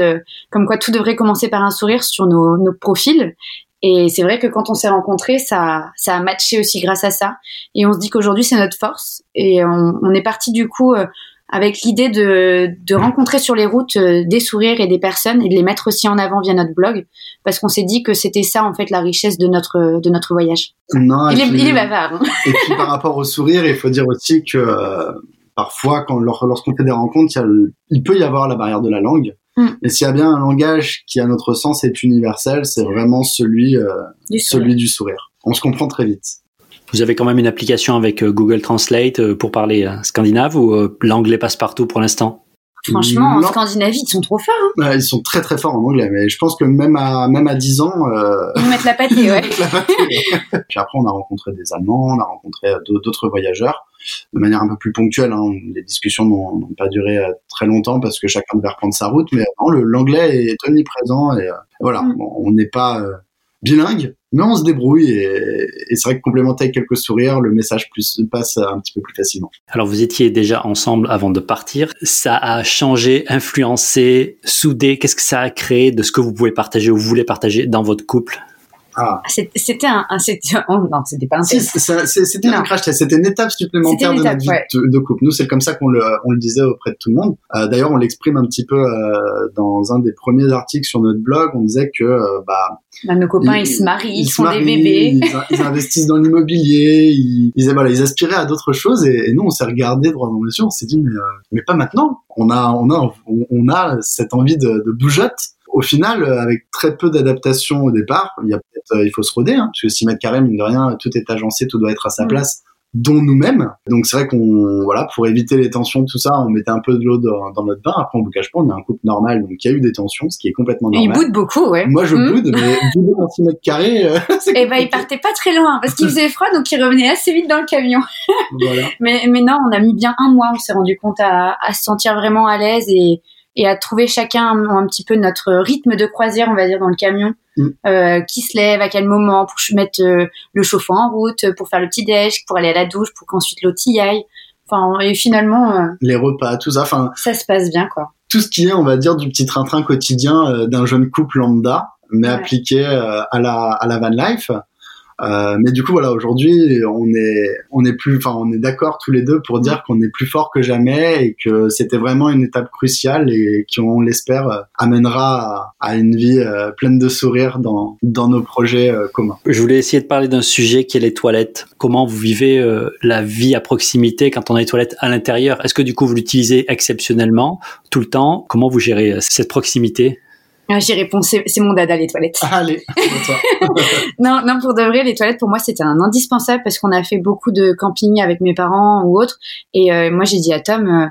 comme quoi tout devrait commencer par un sourire sur nos, nos profils et c'est vrai que quand on s'est rencontrés, ça, ça a matché aussi grâce à ça. Et on se dit qu'aujourd'hui, c'est notre force. Et on, on est parti du coup euh, avec l'idée de, de rencontrer sur les routes euh, des sourires et des personnes et de les mettre aussi en avant via notre blog. Parce qu'on s'est dit que c'était ça, en fait, la richesse de notre, de notre voyage. Non, il, est, il est bavard. Hein. Et puis par rapport au sourire, il faut dire aussi que euh, parfois, quand, lorsqu'on fait des rencontres, il, il peut y avoir la barrière de la langue. Mm. Et s'il y a bien un langage qui, à notre sens, est universel, c'est vraiment celui, euh, du celui du sourire. On se comprend très vite. Vous avez quand même une application avec euh, Google Translate euh, pour parler scandinave ou l'anglais passe partout pour l'instant? Franchement, en Scandinavie, ils sont trop forts. Hein. ils sont très très forts en anglais, mais je pense que même à même à 10 ans, euh... ils mettent la pâtée, ouais. Puis après, on a rencontré des Allemands, on a rencontré d'autres voyageurs de manière un peu plus ponctuelle. Hein. Les discussions n'ont pas duré euh, très longtemps parce que chacun devait reprendre sa route, mais l'anglais est omniprésent et, euh, voilà, mm. on n'est pas euh, bilingue, mais on se débrouille et, c'est vrai que complémenté avec quelques sourires, le message passe un petit peu plus facilement. Alors vous étiez déjà ensemble avant de partir. Ça a changé, influencé, soudé. Qu'est-ce que ça a créé de ce que vous pouvez partager ou vous voulez partager dans votre couple? Ah. C'était un, oh, non, c'était pas un C'était un crash test. C'était une étape supplémentaire de notre vie de, couple. Nous, c'est comme ça qu'on le, on le disait auprès de tout le monde. Euh, D'ailleurs, on l'exprime un petit peu euh, dans un des premiers articles sur notre blog. On disait que euh, bah, bah, nos copains, ils, se marient, ils, font des bébés, ils, investissent dans l'immobilier, ils, ils, voilà, ils aspiraient à d'autres choses. Et, et, nous, on s'est regardé droit dans les yeux. On s'est dit, mais, euh, mais pas maintenant. On a, on a, on a cette envie de, de bougeotte au final, euh, avec très peu d'adaptation au départ, il y a peut-être, euh, il faut se roder, hein, parce que 6 mètres carrés, mine de rien, tout est agencé, tout doit être à sa mm. place dont nous-mêmes. Donc c'est vrai qu'on, voilà, pour éviter les tensions, tout ça, on mettait un peu de l'eau dans, dans, notre bain. Après, on vous cache pas, on est un couple normal, donc il y a eu des tensions, ce qui est complètement normal. il boude beaucoup, ouais. Moi, je mm. boude, mais bouder dans 6 mètres carrés, euh, Et eh ben, il partait pas très loin, parce qu'il faisait froid, donc il revenait assez vite dans le camion. voilà. mais, mais non, on a mis bien un mois, on s'est rendu compte à, à se sentir vraiment à l'aise et, et à trouver chacun un, petit peu notre rythme de croisière, on va dire, dans le camion. Mm. Euh, qui se lève, à quel moment, pour mettre euh, le chauffeur en route, pour faire le petit déj, pour aller à la douche, pour qu'ensuite l'autre y aille. Enfin, et finalement... Euh, Les repas, tout ça, enfin... Ça se passe bien, quoi. Tout ce qui est, on va dire, du petit train-train quotidien d'un jeune couple lambda, mais appliqué à la, à la van life. Euh, mais du coup, voilà, aujourd'hui, on est, on est plus, enfin, on est d'accord tous les deux pour dire qu'on est plus fort que jamais et que c'était vraiment une étape cruciale et qui, on l'espère, amènera à, une vie euh, pleine de sourires dans, dans nos projets euh, communs. Je voulais essayer de parler d'un sujet qui est les toilettes. Comment vous vivez la vie à proximité quand on a les toilettes à l'intérieur? Est-ce que du coup vous l'utilisez exceptionnellement tout le temps? Comment vous gérez cette proximité? Ah, J'y réponds, c'est mon dada les toilettes. allez, non, non, pour de vrai, les toilettes pour moi c'était un indispensable parce qu'on a fait beaucoup de camping avec mes parents ou autres. Et euh, moi j'ai dit à Tom, euh,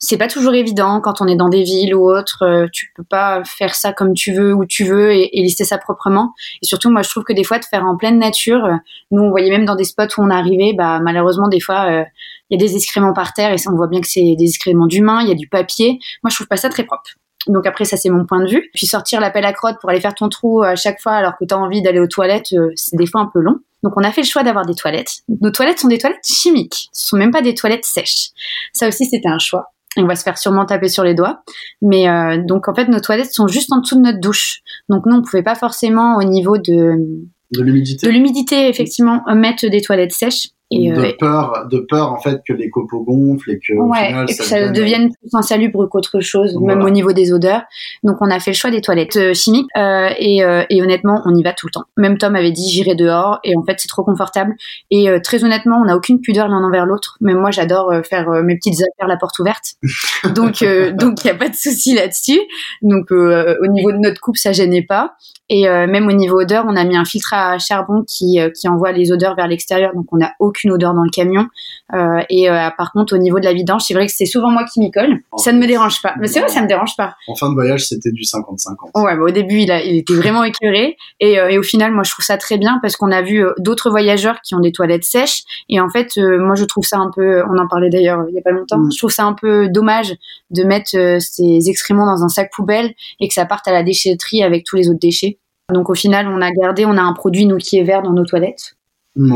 c'est pas toujours évident quand on est dans des villes ou autres. Euh, tu peux pas faire ça comme tu veux, où tu veux, et, lister ça proprement. Et surtout, moi, je trouve que des fois, de faire en pleine nature, euh, nous, on voyait même dans des spots où on arrivait, bah, malheureusement, des fois, euh, il y a des excréments par terre, et on voit bien que c'est des excréments d'humains, il y a du papier. Moi, je trouve pas ça très propre. Donc après, ça c'est mon point de vue. Puis sortir l'appel à crotte pour aller faire ton trou à chaque fois alors que tu as envie d'aller aux toilettes, c'est des fois un peu long. Donc on a fait le choix d'avoir des toilettes. Nos toilettes sont des toilettes chimiques, ce sont même pas des toilettes sèches. Ça aussi c'était un choix on va se faire sûrement taper sur les doigts. Mais euh, donc en fait, nos toilettes sont juste en dessous de notre douche. Donc nous, on pouvait pas forcément au niveau de de l'humidité. De l'humidité, effectivement, mettre des toilettes sèches. Et, de euh, peur, de peur en fait que les copeaux gonflent et que ouais, et que ça, devienne plus insalubre qu'autre chose, même au niveau des odeurs. Donc on a fait le choix des toilettes euh, chimiques euh, et, euh, et, honnêtement on y va tout le temps. Même Tom avait dit j'irai dehors et en fait c'est trop confortable et euh, très honnêtement on n'a aucune pudeur l'un envers l'autre. Même moi j'adore faire mes petites affaires la porte ouverte, donc donc il y a pas de souci là-dessus. Donc au niveau de notre coupe ça gênait pas et même au niveau odeur on a mis un filtre à charbon qui qui envoie les odeurs vers l'extérieur donc on n'a aucune odeur dans le camion. Euh, et euh, par contre, au niveau de la vidange, c'est vrai que c'est souvent moi qui m'y colle. ça ne me dérange pas. Mais c'est vrai, ça me dérange pas. En fin de voyage, c'était du 50-50. Ouais, bah, au début, il, a, il était vraiment écœuré. Et, euh, et, au final, moi, je trouve ça très bien parce qu'on a vu d'autres voyageurs qui ont des toilettes sèches. Et en fait, moi, je trouve ça un peu, on en parlait d'ailleurs il y a pas longtemps, mm. je trouve ça un peu dommage de mettre ces excréments dans un sac poubelle et que ça parte à la déchetterie avec tous les autres déchets. Donc au final, on a gardé, on a un produit nous qui est vert dans nos toilettes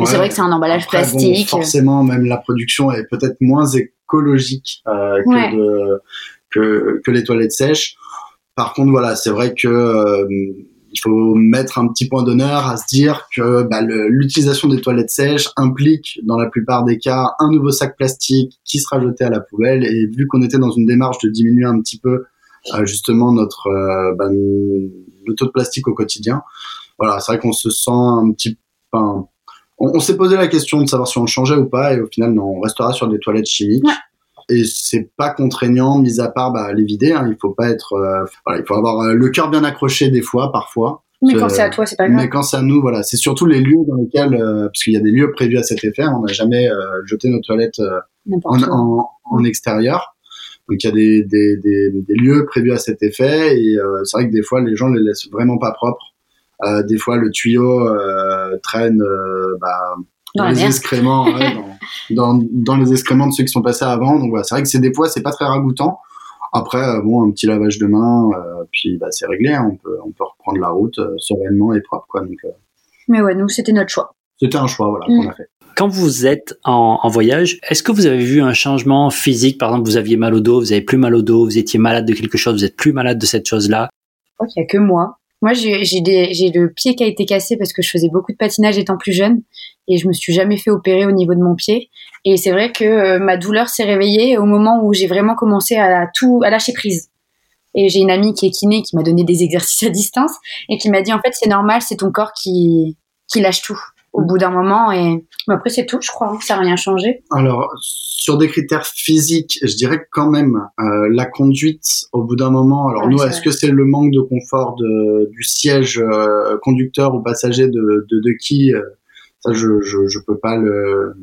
c'est vrai que c'est un emballage plastique. forcément, même la production est peut-être moins écologique euh, que, que, que, les toilettes sèches. Par contre, voilà, c'est vrai que euh, il faut mettre un petit point d'honneur à se dire que bah, l'utilisation des toilettes sèches implique, dans la plupart des cas, un nouveau sac plastique qui sera jeté à la poubelle. Et vu qu'on était dans une démarche de diminuer un petit peu euh, justement notre bah, le taux de plastique au quotidien, voilà, c'est vrai qu'on se sent un petit peu on, s'est posé la question de savoir si on le changeait ou pas, et au final, non, on restera sur des toilettes chimiques. Et c'est pas contraignant, mis à part bah, les vider. Hein, il faut pas être, euh, voilà, il faut avoir euh, le cœur bien accroché des fois, parfois. Mais quand c'est à toi, c'est pas grave. Mais quand c'est à nous, voilà, c'est surtout les lieux dans lesquels, euh, parce qu'il y a des lieux prévus à cet effet. On n'a jamais jeté nos toilettes en, en, extérieur. Donc il y a des, des, des, des, lieux prévus à cet effet, et c'est vrai que des fois les gens les laissent vraiment pas propres. Euh, des fois, le tuyau euh, traîne euh, bah, dans, les excréments, dans, dans, les excréments de ceux qui sont passés avant. Donc voilà, c'est vrai que c'est des fois, c'est pas très ragoûtant. Après, bon, un petit lavage de main, puis bah, c'est réglé. Hein. on peut on peut reprendre la route sereinement et propre, quoi. Donc, Mais ouais, nous, c'était notre choix. C'était un choix, voilà, qu'on mm. a fait. Quand vous êtes en, en voyage, est-ce que vous avez vu un changement physique? Par exemple, vous aviez mal au dos, vous avez plus mal au dos, vous étiez malade de quelque chose, vous êtes plus malade de cette chose-là? Je crois qu'il y a que moi. Moi, j'ai le pied qui a été cassé parce que je faisais beaucoup de patinage étant plus jeune et je me suis jamais fait opérer au niveau de mon pied. Et c'est vrai que euh, ma douleur s'est réveillée au moment où j'ai vraiment commencé à tout à lâcher prise. Et j'ai une amie qui est kiné qui m'a donné des exercices à distance et qui m'a dit en fait c'est normal, c'est ton corps qui qui lâche tout au bout d'un moment. Et après, c'est tout, je crois. Hein. Ça n'a rien changé. Alors, sur des critères physiques, je dirais que quand même, euh, la conduite, au bout d'un moment, alors nous, est-ce que c'est le manque de confort de, du siège euh, conducteur ou passager de, de, de qui euh, Ça, je, je, je peux pas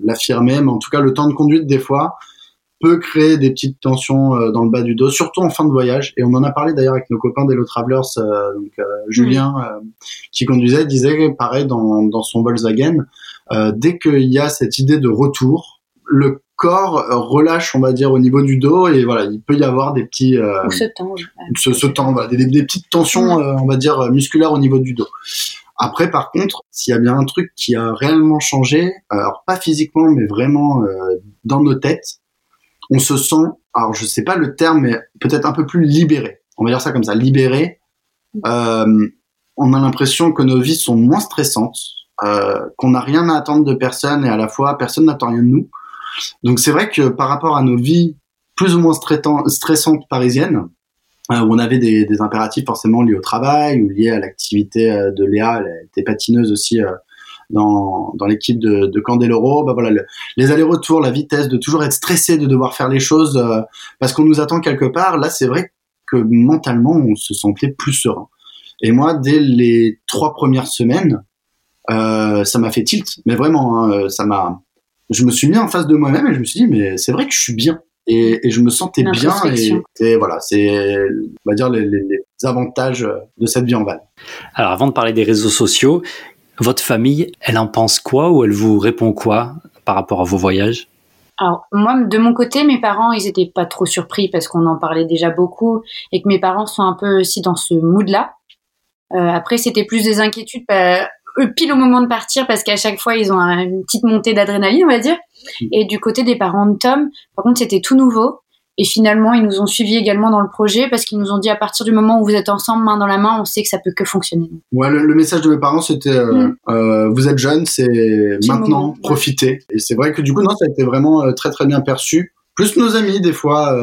l'affirmer, mais en tout cas, le temps de conduite, des fois, peut créer des petites tensions dans le bas du dos, surtout en fin de voyage. Et on en a parlé d'ailleurs avec nos copains d'Hello Travelers, euh, donc euh, Julien qui conduisait, disait pareil dans, dans son Volkswagen, dès qu'il y a cette idée de retour, le corps relâche, on va dire, au niveau du dos et voilà, il peut y avoir des petits euh, se voilà, des, des, petites tensions, on va dire, musculaires au niveau du dos. Après, par contre, s'il y a bien un truc qui a réellement changé, alors pas physiquement, mais vraiment dans nos têtes, on se sent, alors je sais pas le terme, mais peut-être un peu plus libéré. On va dire ça comme ça, libéré. Euh, on a l'impression que nos vies sont moins stressantes, euh, qu'on n'a rien à attendre de personne et à la fois personne n'attend rien de nous. Donc c'est vrai que par rapport à nos vies plus ou moins stressantes parisiennes, euh, où on avait des, impératifs forcément liés au travail ou liés à l'activité euh, de Léa, elle était patineuse aussi euh, dans, dans l'équipe de, de Candeloro, bah voilà, les allers-retours, la vitesse, de toujours être stressé de devoir faire les choses parce qu'on nous attend quelque part. Là, c'est vrai que mentalement, on se sentait plus serein. Et moi, dès les trois premières semaines, ça m'a fait tilt, mais vraiment, hein, ça m'a. Je me suis mis en face de moi-même et je me suis dit, mais c'est vrai que je suis bien. et, et je me sentais bien. Et, voilà, c'est, on va dire, les, les, les, avantages de cette vie en van. Alors, avant de parler des réseaux sociaux, votre famille, elle en pense quoi ou elle vous répond quoi par rapport à vos voyages? Alors moi, de mon côté, mes parents, ils étaient pas trop surpris parce qu'on en parlait déjà beaucoup et que mes parents sont un peu aussi dans ce mood-là. Euh, après, c'était plus des inquiétudes bah, pile au moment de partir parce qu'à chaque fois, ils ont une petite montée d'adrénaline, on va dire. Mmh. Et du côté des parents de Tom, par contre, c'était tout nouveau. Et finalement, ils nous ont suivis également dans le projet parce qu'ils nous ont dit à partir du moment où vous êtes ensemble, main dans la main, on sait que ça peut que fonctionner. Ouais, le, message de mes parents, c'était euh, mm. euh, vous êtes jeunes, c'est maintenant, profitez. Et c'est vrai que du coup, non, ça a été vraiment euh, très très bien perçu. Plus nos amis, des fois,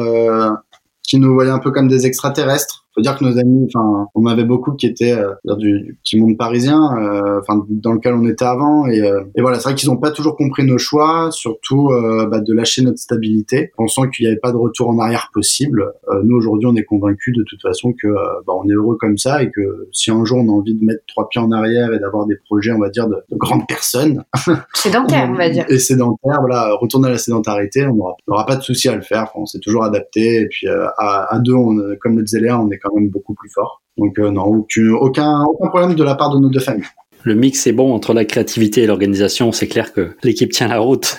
qui nous voyaient un peu comme des extraterrestres faut dire que nos amis, enfin, on avait beaucoup qui étaient euh, du, du, petit monde parisien, euh, enfin, dans lequel on était avant, et, euh, et voilà, c'est vrai qu'ils n'ont pas toujours compris nos choix, surtout bah, de lâcher notre stabilité, pensant qu'il n'y avait pas de retour en arrière possible. nous aujourd'hui, on est convaincus de toute façon que bah, on est heureux comme ça, et que si un jour on a envie de mettre trois pieds en arrière et d'avoir des projets, on va dire, de, de grandes personnes, sédentaire, on, on va dire, et sédentaire, voilà, retourner à la sédentarité, on n'aura pas de souci à le faire. Enfin, on s'est toujours adapté, et puis à, à deux, on, comme le disait Léa, on est quand même beaucoup plus fort. Donc euh, non, aucun, aucun, problème de la part de nos deux familles. Le mix est bon entre la créativité et l'organisation. C'est clair que l'équipe tient la route.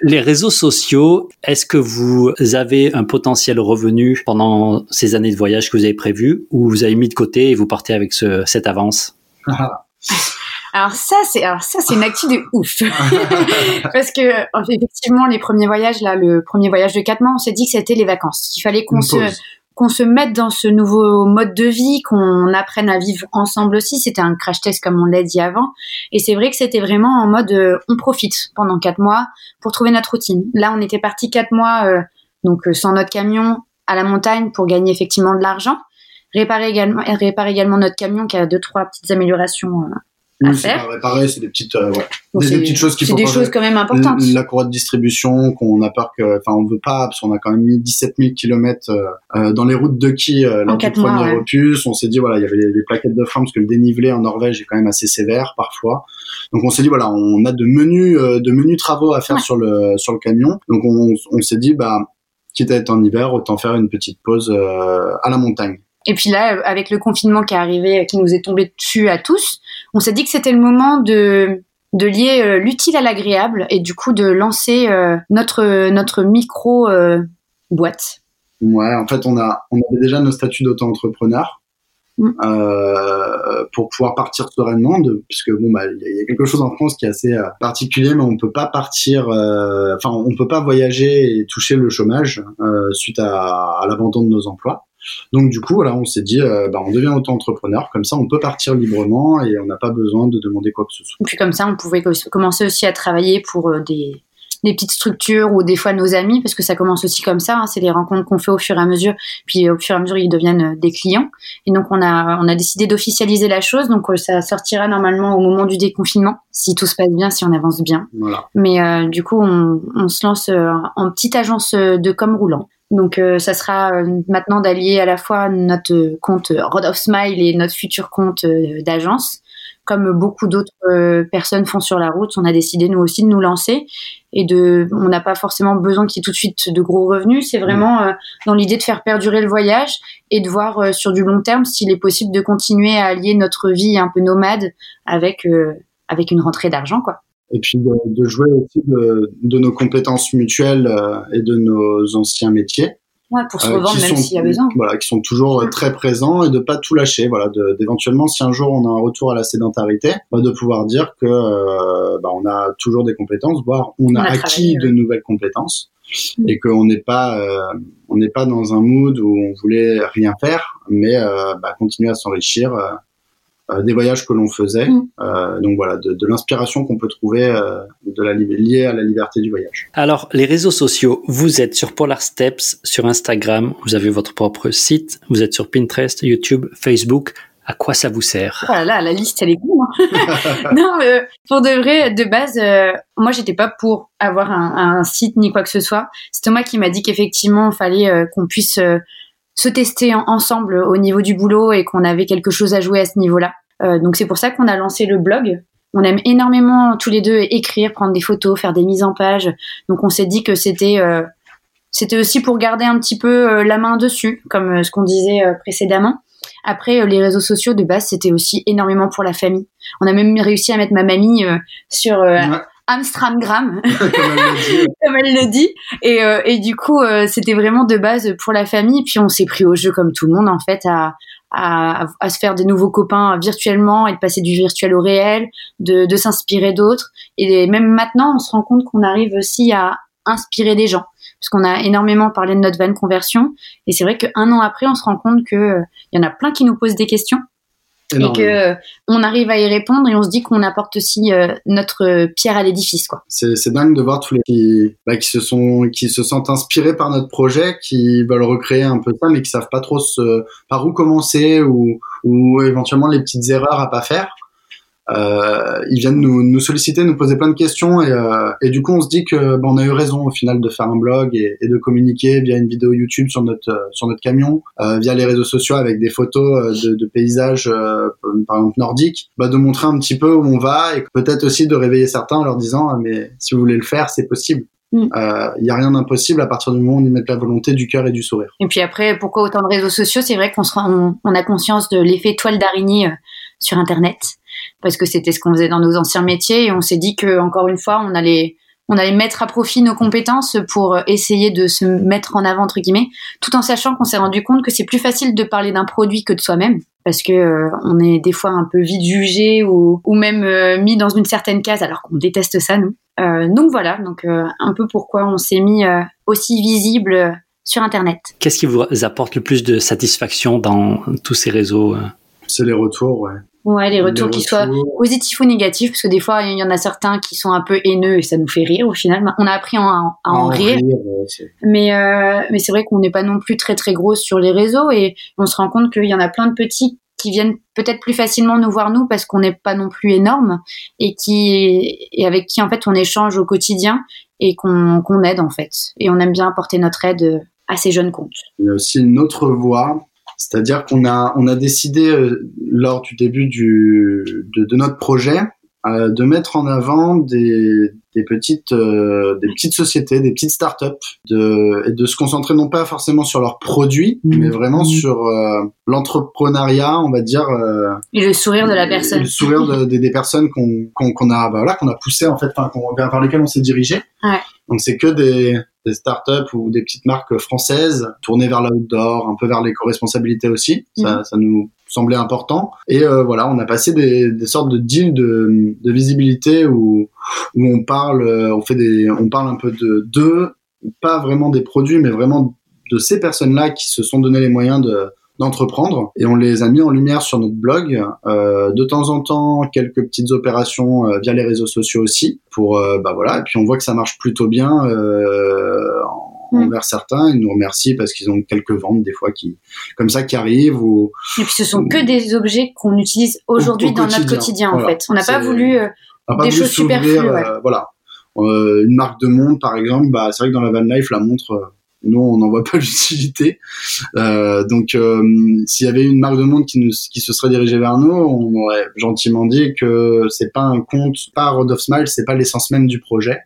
Les réseaux sociaux, est-ce que vous avez un potentiel revenu pendant ces années de voyage que vous avez prévues ou vous avez mis de côté et vous partez avec ce, cette avance? Alors ça, c'est alors ça, c'est une actu de ouf, parce que effectivement, les premiers voyages là, le premier voyage de quatre mois, on s'est dit que c'était les vacances. Il fallait qu'on se qu'on se mette dans ce nouveau mode de vie, qu'on apprenne à vivre ensemble aussi. C'était un crash test comme on l'a dit avant. Et c'est vrai que c'était vraiment en mode euh, on profite pendant quatre mois pour trouver notre routine. Là, on était parti quatre mois euh, donc euh, sans notre camion à la montagne pour gagner effectivement de l'argent. Réparer également, réparer également notre camion qui a deux trois petites améliorations oui, c'est des petites, euh, ouais. des, petites choses qui C'est des choses quand même importantes. La courroie de distribution qu'on a peur que, enfin, on veut pas, parce qu'on a quand même mis 17 000 kilomètres euh, dans les routes de qui euh, lors du premier opus. On s'est dit voilà, il y avait les, plaquettes de frein parce que le dénivelé en Norvège est quand même assez sévère parfois. Donc on s'est dit voilà, on a de menus, euh, de menus travaux à faire sur le sur le camion. Donc on, on s'est dit bah quitte à être en hiver, autant faire une petite pause euh, à la montagne. Et puis là, avec le confinement qui est arrivé, qui nous est tombé dessus à tous, on s'est dit que c'était le moment de de lier euh, l'utile à l'agréable et du coup de lancer euh, notre notre micro euh, boîte. Ouais, en fait, on a on avait déjà nos statuts d'auto-entrepreneur. Mm. pour pouvoir partir sereinement, de, puisque bon bah il y, a quelque chose en France qui est assez particulier, mais on peut pas partir, enfin on peut pas voyager et toucher le chômage suite à, à l'abandon de nos emplois. Donc du coup, voilà, on s'est dit, euh, bah, on devient auto-entrepreneur, comme ça on peut partir librement et on n'a pas besoin de demander quoi que ce soit. Et puis comme ça, on pouvait commencer aussi à travailler pour euh, des, petites structures ou des fois nos amis, parce que ça commence aussi comme ça, hein, c'est les rencontres qu'on fait au fur et à mesure, puis au fur et à mesure ils deviennent euh, des clients. Et donc on a, on a décidé d'officialiser la chose, donc ça sortira normalement au moment du déconfinement, si tout se passe bien, si on avance bien. Voilà. Mais du coup, on, on se lance en petite agence de com roulant. Donc, euh, ça sera euh, maintenant d'allier à la fois notre compte Road of Smile et notre futur compte euh, d'agence. Comme beaucoup d'autres personnes font sur la route, on a décidé nous aussi de nous lancer et de, on n'a pas forcément besoin qu'il y ait tout de suite de gros revenus. C'est vraiment dans l'idée de faire perdurer le voyage et de voir sur du long terme s'il est possible de continuer à allier notre vie un peu nomade avec avec une rentrée d'argent, quoi et puis de, de jouer aussi de, de, nos compétences mutuelles euh, et de nos anciens métiers. Ouais, pour se euh, revendre même s'il y a besoin. Voilà, qui sont toujours mmh. très présents et de pas tout lâcher. Voilà, d'éventuellement si un jour on a un retour à la sédentarité, bah, de pouvoir dire que euh, bah, on a toujours des compétences, voire on, a, acquis de nouvelles compétences mmh. et qu'on n'est pas euh, on n'est pas dans un mood où on voulait rien faire, mais euh, bah, continuer à s'enrichir euh, des voyages que l'on faisait. Mm. Euh, donc voilà, de, de l'inspiration qu'on peut trouver euh, de la, liée à la liberté du voyage. Alors, les réseaux sociaux, vous êtes sur Polar Steps, sur Instagram, vous avez votre propre site, vous êtes sur Pinterest, YouTube, Facebook. À quoi ça vous sert? Voilà, oh la liste elle est bonne. Hein. non, pour de vrai, de base, moi j'étais pas pour avoir un, un, site ni quoi que ce soit. C'est Thomas qui m'a dit qu'effectivement il fallait qu'on puisse se tester ensemble au niveau du boulot et qu'on avait quelque chose à jouer à ce niveau-là. Euh, donc c'est pour ça qu'on a lancé le blog. On aime énormément tous les deux écrire, prendre des photos, faire des mises en page. Donc on s'est dit que c'était euh, c'était aussi pour garder un petit peu la main dessus, comme ce qu'on disait précédemment. Après, les réseaux sociaux de base, c'était aussi énormément pour la famille. On a même réussi à mettre ma mamie sur Amstramgram, comme elle le dit. Et, euh, et du coup, euh, c'était vraiment de base pour la famille. Puis on s'est pris au jeu comme tout le monde, en fait, à, à, à, se faire des nouveaux copains virtuellement et de passer du virtuel au réel, de, de s'inspirer d'autres. Et même maintenant, on se rend compte qu'on arrive aussi à inspirer des gens. Parce qu'on a énormément parlé de notre van conversion. Et c'est vrai qu'un an après, on se rend compte qu'il euh, y en a plein qui nous posent des questions et que euh, on arrive à y répondre et on se dit qu'on apporte aussi euh, notre pierre à l'édifice quoi. C'est dingue de voir tous les qui, bah, qui se sont qui se sentent inspirés par notre projet, qui veulent recréer un peu ça mais qui savent pas trop ce, par où commencer ou ou éventuellement les petites erreurs à pas faire euh, ils viennent nous, nous, solliciter, nous poser plein de questions et, euh, et du coup on se dit que ben, on a eu raison au final de faire un blog et, et de communiquer via une vidéo YouTube sur notre euh, sur notre camion, euh, via les réseaux sociaux avec des photos euh, de, de paysages par exemple nordiques, bah, de montrer un petit peu où on va et peut-être aussi de réveiller certains en leur disant ah, mais si vous voulez le faire c'est possible. Il mm. n'y a rien d'impossible à partir du moment où on y met la volonté du cœur et du sourire. Et puis après, pourquoi autant de réseaux sociaux? C'est vrai qu'on on, on, a conscience de l'effet toile d'araignée sur Internet parce que c'était ce qu'on faisait dans nos anciens métiers et on s'est dit que encore une fois on allait on allait mettre à profit nos compétences pour essayer de se mettre en avant entre guillemets, tout en sachant qu'on s'est rendu compte que c'est plus facile de parler d'un produit que de soi-même, parce que euh, on est des fois un peu vite jugé ou, ou même euh, mis dans une certaine case, alors qu'on déteste ça nous. Euh, donc voilà, donc un peu pourquoi on s'est mis aussi visible sur Internet. Qu'est-ce qui vous apporte le plus de satisfaction dans tous ces réseaux C'est les retours, ouais. Ouais, les retours qui soient positifs ou négatifs, parce que des fois, il y en a certains qui sont un peu haineux et ça nous fait rire au final. On a appris à, à en, rire. mais euh, mais c'est vrai qu'on n'est pas non plus très très gros sur les réseaux et on se rend compte qu'il y en a plein de petits qui viennent peut-être plus facilement nous voir nous parce qu'on n'est pas non plus énorme et qui et avec qui en fait on échange au quotidien et qu'on qu'on aide en fait. Et on aime bien apporter notre aide à ces jeunes comptes. Il y a aussi une autre voie c'est-à-dire qu'on a, on a décidé euh, lors du début du, de, de notre projet euh, de mettre en avant des, des petites, euh, des petites sociétés, des petites startups, de, et de se concentrer non pas forcément sur leurs produits, mmh. mais vraiment mmh. sur l'entrepreneuriat, on va dire. et le sourire de la personne. Le sourire de, des personnes qu'on qu'on a, bah voilà, qu'on a poussé en fait, enfin, vers lesquelles on s'est dirigé. Ouais. Donc c'est que des, des startups ou des petites marques françaises tournées vers l'outdoor, un peu vers l'éco-responsabilité aussi. Ça, mhm. ça, nous semblait important. Et euh, voilà, on a passé des, des sortes de deals de, de, visibilité où, où on parle, on fait des, on parle un peu de d'eux, pas vraiment des produits, mais vraiment de ces personnes-là qui se sont donné les moyens de d'entreprendre et on les a mis en lumière sur notre blog. Euh, de temps en temps, quelques petites opérations euh, via les réseaux sociaux aussi pour euh, bah voilà et puis on voit que ça marche plutôt bien euh, mm. envers certains. Ils nous remercient parce qu'ils ont quelques ventes des fois qui comme ça qui arrivent ou et puis ce sont que des objets qu'on utilise aujourd'hui dans notre quotidien en fait. On n'a pas voulu des choses superflues. Ouais. voilà. une marque de montre par exemple, bah c'est vrai que dans la van life la montre nous on n'en voit pas l'utilité. Euh, donc euh, s'il y avait une marque de monde qui, nous, qui se serait dirigée vers nous, on aurait gentiment dit que c'est pas un compte, pas Road of Smile, c'est pas l'essence même du projet,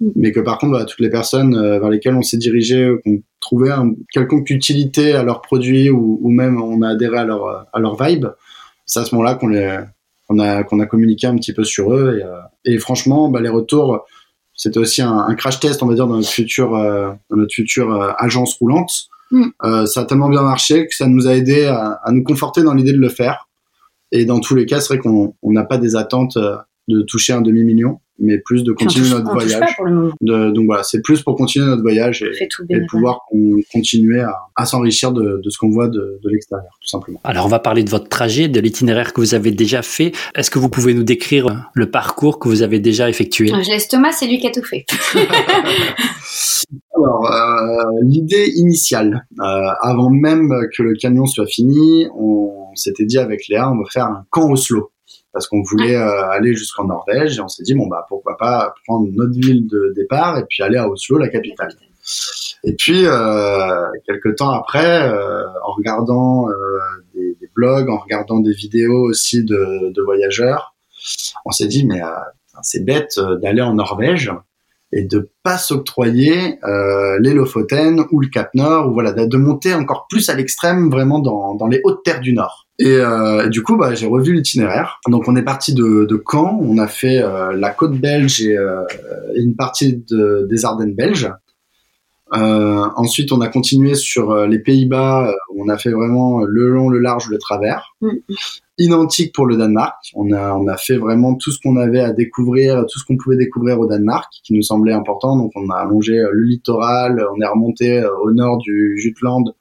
mm. mais que par contre voilà, toutes les personnes euh, vers lesquelles on s'est dirigé, qu'on trouvait un, quelconque utilité à leurs produits ou, ou, même on a adhéré à leur à leur vibe, c'est à ce moment-là qu'on les qu'on a qu'on a communiqué un petit peu sur eux et, euh, et franchement bah, les retours c'était aussi un, un, crash test, on va dire, dans notre future, euh, dans notre future euh, agence roulante. Mm. Euh, ça a tellement bien marché que ça nous a aidé à, à nous conforter dans l'idée de le faire. Et dans tous les cas, c'est vrai qu'on n'a pas des attentes de toucher un demi-million mais plus de continuer notre voyage. De, donc voilà, c'est plus pour continuer notre voyage et, et pouvoir continuer à, à s'enrichir de, de, ce qu'on voit de, de l'extérieur, tout simplement. Alors on va parler de votre trajet, de l'itinéraire que vous avez déjà fait. Est-ce que vous pouvez nous décrire le parcours que vous avez déjà effectué? Je laisse Thomas, c'est lui qui a tout fait. Alors, euh, l'idée initiale, euh, avant même que le camion soit fini, on s'était dit avec Léa, on va faire un camp Oslo parce qu'on voulait euh, aller jusqu'en Norvège et on s'est dit bon bah pourquoi pas prendre notre ville de départ et puis aller à Oslo, la capitale. Et puis euh, quelques temps après, euh, en regardant euh, des, des, blogs, en regardant des vidéos aussi de, de voyageurs, on s'est dit mais c'est bête d'aller en Norvège et de pas s'octroyer euh, les Lofoten ou le Cap Nord ou voilà de, monter encore plus à l'extrême vraiment dans, dans les hautes terres du Nord. Et, euh, du coup, bah, j'ai revu l'itinéraire. Donc, on est parti de, de Caen, on a fait euh, la côte belge et euh, une partie de, des Ardennes belges. Euh, ensuite, on a continué sur euh, les Pays-Bas. On a fait vraiment le long, le large, le travers. Mm. Identique pour le Danemark. On a, on a fait vraiment tout ce qu'on avait à découvrir, tout ce qu'on pouvait découvrir au Danemark, qui nous semblait important. Donc, on a allongé le littoral, on est remonté au nord du Jutland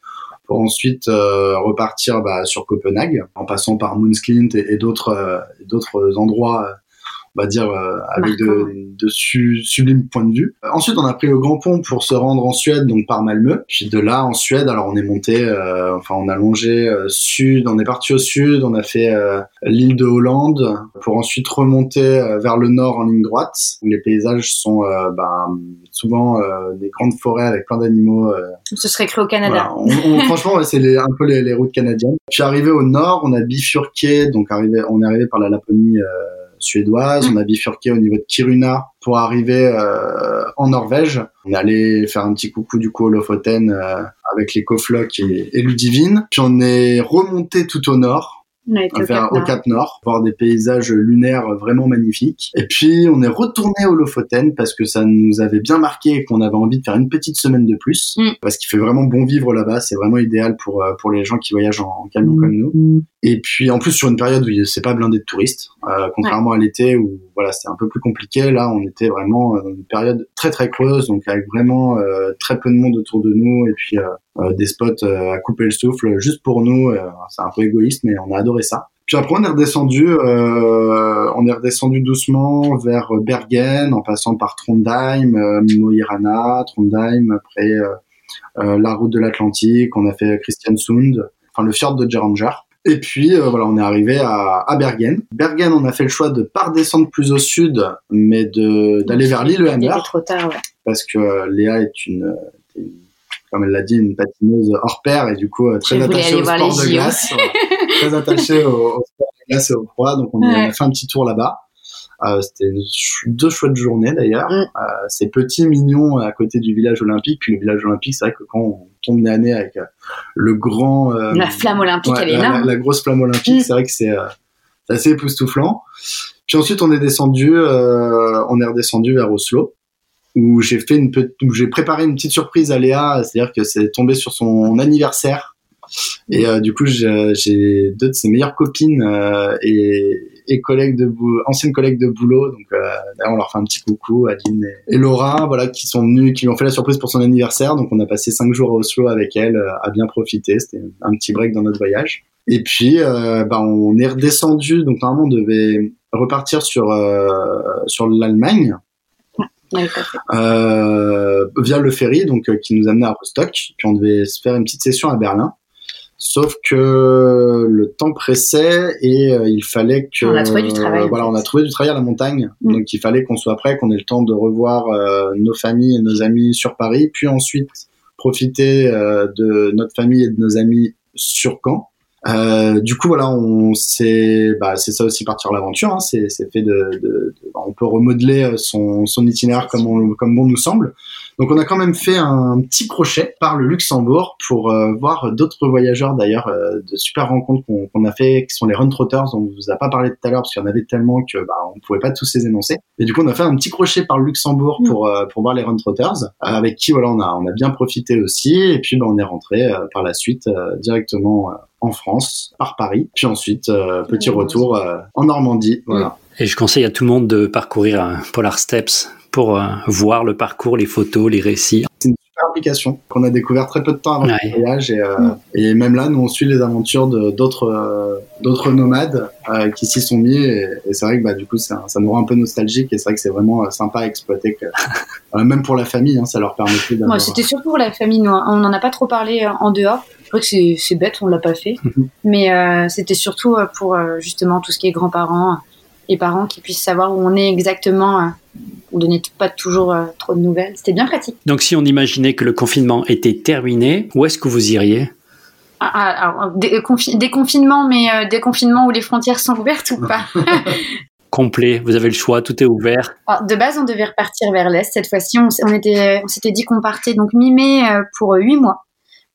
pour ensuite euh, repartir bah, sur Copenhague en passant par Moonsklint et, d'autres euh, d'autres endroits on va dire euh, avec de, de sublimes points de vue. Euh, ensuite, on a pris le Grand Pont pour se rendre en Suède, donc par Malmö. Puis de là, en Suède, alors on est monté, euh, enfin on a longé sud, on est parti au sud, on a fait l'île de Hollande pour ensuite remonter vers le nord en ligne droite, où les paysages sont ben, souvent des grandes forêts avec plein d'animaux. Ce serait cru au Canada. franchement, c'est un peu les, les, routes canadiennes. Puis arrivé au nord, on a bifurqué, donc arrivé, on est arrivé par la Laponie suédoise. On a bifurqué au niveau de Kiruna pour arriver euh, en Norvège. On est allé faire un petit coucou du coup au Lofoten euh, avec les Koflok et, et Ludivine. Puis on est remonté tout au nord au, Cap Nord, voir des paysages lunaires vraiment magnifiques. Et puis on est retourné au Lofoten parce que ça nous avait bien marqué et qu'on avait envie de faire une petite semaine de plus mm. parce qu'il fait vraiment bon vivre là-bas. C'est vraiment idéal pour euh, pour les gens qui voyagent en, camion mm. comme nous. Mm. Et puis en plus sur une période où c'est pas blindé de touristes, euh, contrairement à l'été où voilà c'était un peu plus compliqué. Là on était vraiment dans une période très très creuse, donc avec vraiment euh, très peu de monde autour de nous et puis euh, des spots euh, à couper le souffle juste pour nous. Euh, c'est un peu égoïste, mais on a adoré ça. Puis après, on est redescendu, on est redescendu doucement vers Bergen, en passant par Trondheim, Mo i Rana, Trondheim, après la route de l'Atlantique, on a fait Christiansund, enfin le fjord de Geranger. Et puis voilà, on est arrivé à, à, Bergen. Bergen, on a fait le choix de pas redescendre plus au sud, mais de d'aller vers l'île Hammer. trop tard, ouais. Parce que Léa est une, une comme elle l'a dit, une patineuse hors pair et du coup euh, très attachée au sport de glace, très attachée au, sport de glace et au froid. Donc on, a fait un petit tour là-bas. Euh, C'était deux chouettes journées d'ailleurs. Mm. Euh, c'est petit, mignon à côté du village olympique. Puis le village olympique, c'est vrai que quand on tombe nez avec le grand... Euh, la flamme olympique, elle est là. La, grosse flamme olympique, mm. c'est vrai que c'est assez époustouflant. Puis ensuite, on est descendu, on est redescendu vers Oslo où j'ai fait une où j'ai préparé une petite surprise à Léa, c'est-à-dire que c'est tombé sur son anniversaire. Et euh, du coup, j'ai deux de ses meilleures copines euh, et, et, collègues de anciennes collègues de boulot. Donc, euh, on leur fait un petit coucou, Adeline et, et, Laura, voilà, qui sont venus, qui lui ont fait la surprise pour son anniversaire. Donc, on a passé cinq jours à Oslo avec elle, euh, à bien profiter. C'était un petit break dans notre voyage. Et puis, euh, bah, on est redescendu. Donc, normalement, on devait repartir sur sur l'Allemagne euh, via le ferry, donc euh, qui nous amenait à Rostock. Puis on devait se faire une petite session à Berlin. Sauf que le temps pressait et euh, il fallait que on a trouvé du travail. voilà, on a trouvé du travail à la montagne. Mm. Donc il fallait qu'on soit prêt, qu'on ait le temps de revoir nos familles et nos amis sur Paris, puis ensuite profiter de notre famille et de nos amis sur Caen. Euh, du coup, voilà, on c'est bah, c'est ça aussi partir l'aventure. Hein, c'est fait de, de, de, on peut remodeler son, son itinéraire comme on, comme bon nous semble. Donc on a quand même fait un petit crochet par le Luxembourg pour euh, voir d'autres voyageurs d'ailleurs, euh, de super rencontres qu'on a fait, qui sont les Run Trotters, on vous a pas parlé tout à l'heure parce qu'il y en avait tellement que bah, on pouvait pas tous les énoncer. Et du coup on a fait un petit crochet par le Luxembourg pour euh, pour voir les Run Trotters, avec qui voilà on a on a bien profité aussi. Et puis bah, on est rentré par la suite directement en France par Paris, puis ensuite petit retour en Normandie. Voilà. Et je conseille à tout le monde de parcourir Polar Steps pour euh, voir le parcours, les photos, les récits. C'est application qu'on a découvert très peu de temps avant le voyage et, euh, et, même là, nous on suit les aventures d'autres euh, d'autres nomades qui s'y sont mis et, c'est vrai que bah, du coup ça, ça, nous rend un peu nostalgique et c'est vrai que c'est vraiment sympa à exploiter, que, même pour la famille, hein, ça leur permet d'avoir. C'était surtout pour la famille, nous, hein. on n'en a pas trop parlé en dehors. Je crois que c'est bête, on l'a pas fait, mhm. mais c'était surtout pour justement tout ce qui est grands-parents et parents qui puissent savoir où on est exactement on donnait pas toujours euh, trop de nouvelles. C'était bien pratique. Donc si on imaginait que le confinement était terminé, où est-ce que vous iriez? Ah, ah, des, confinements, mais euh, des confinements où les frontières sont ouvertes ou pas complet Vous avez le choix, tout est ouvert. de base, on devait repartir vers l'est. Cette fois-ci, on, on était, on s'était dit qu'on partait donc mi-mai pour huit mois.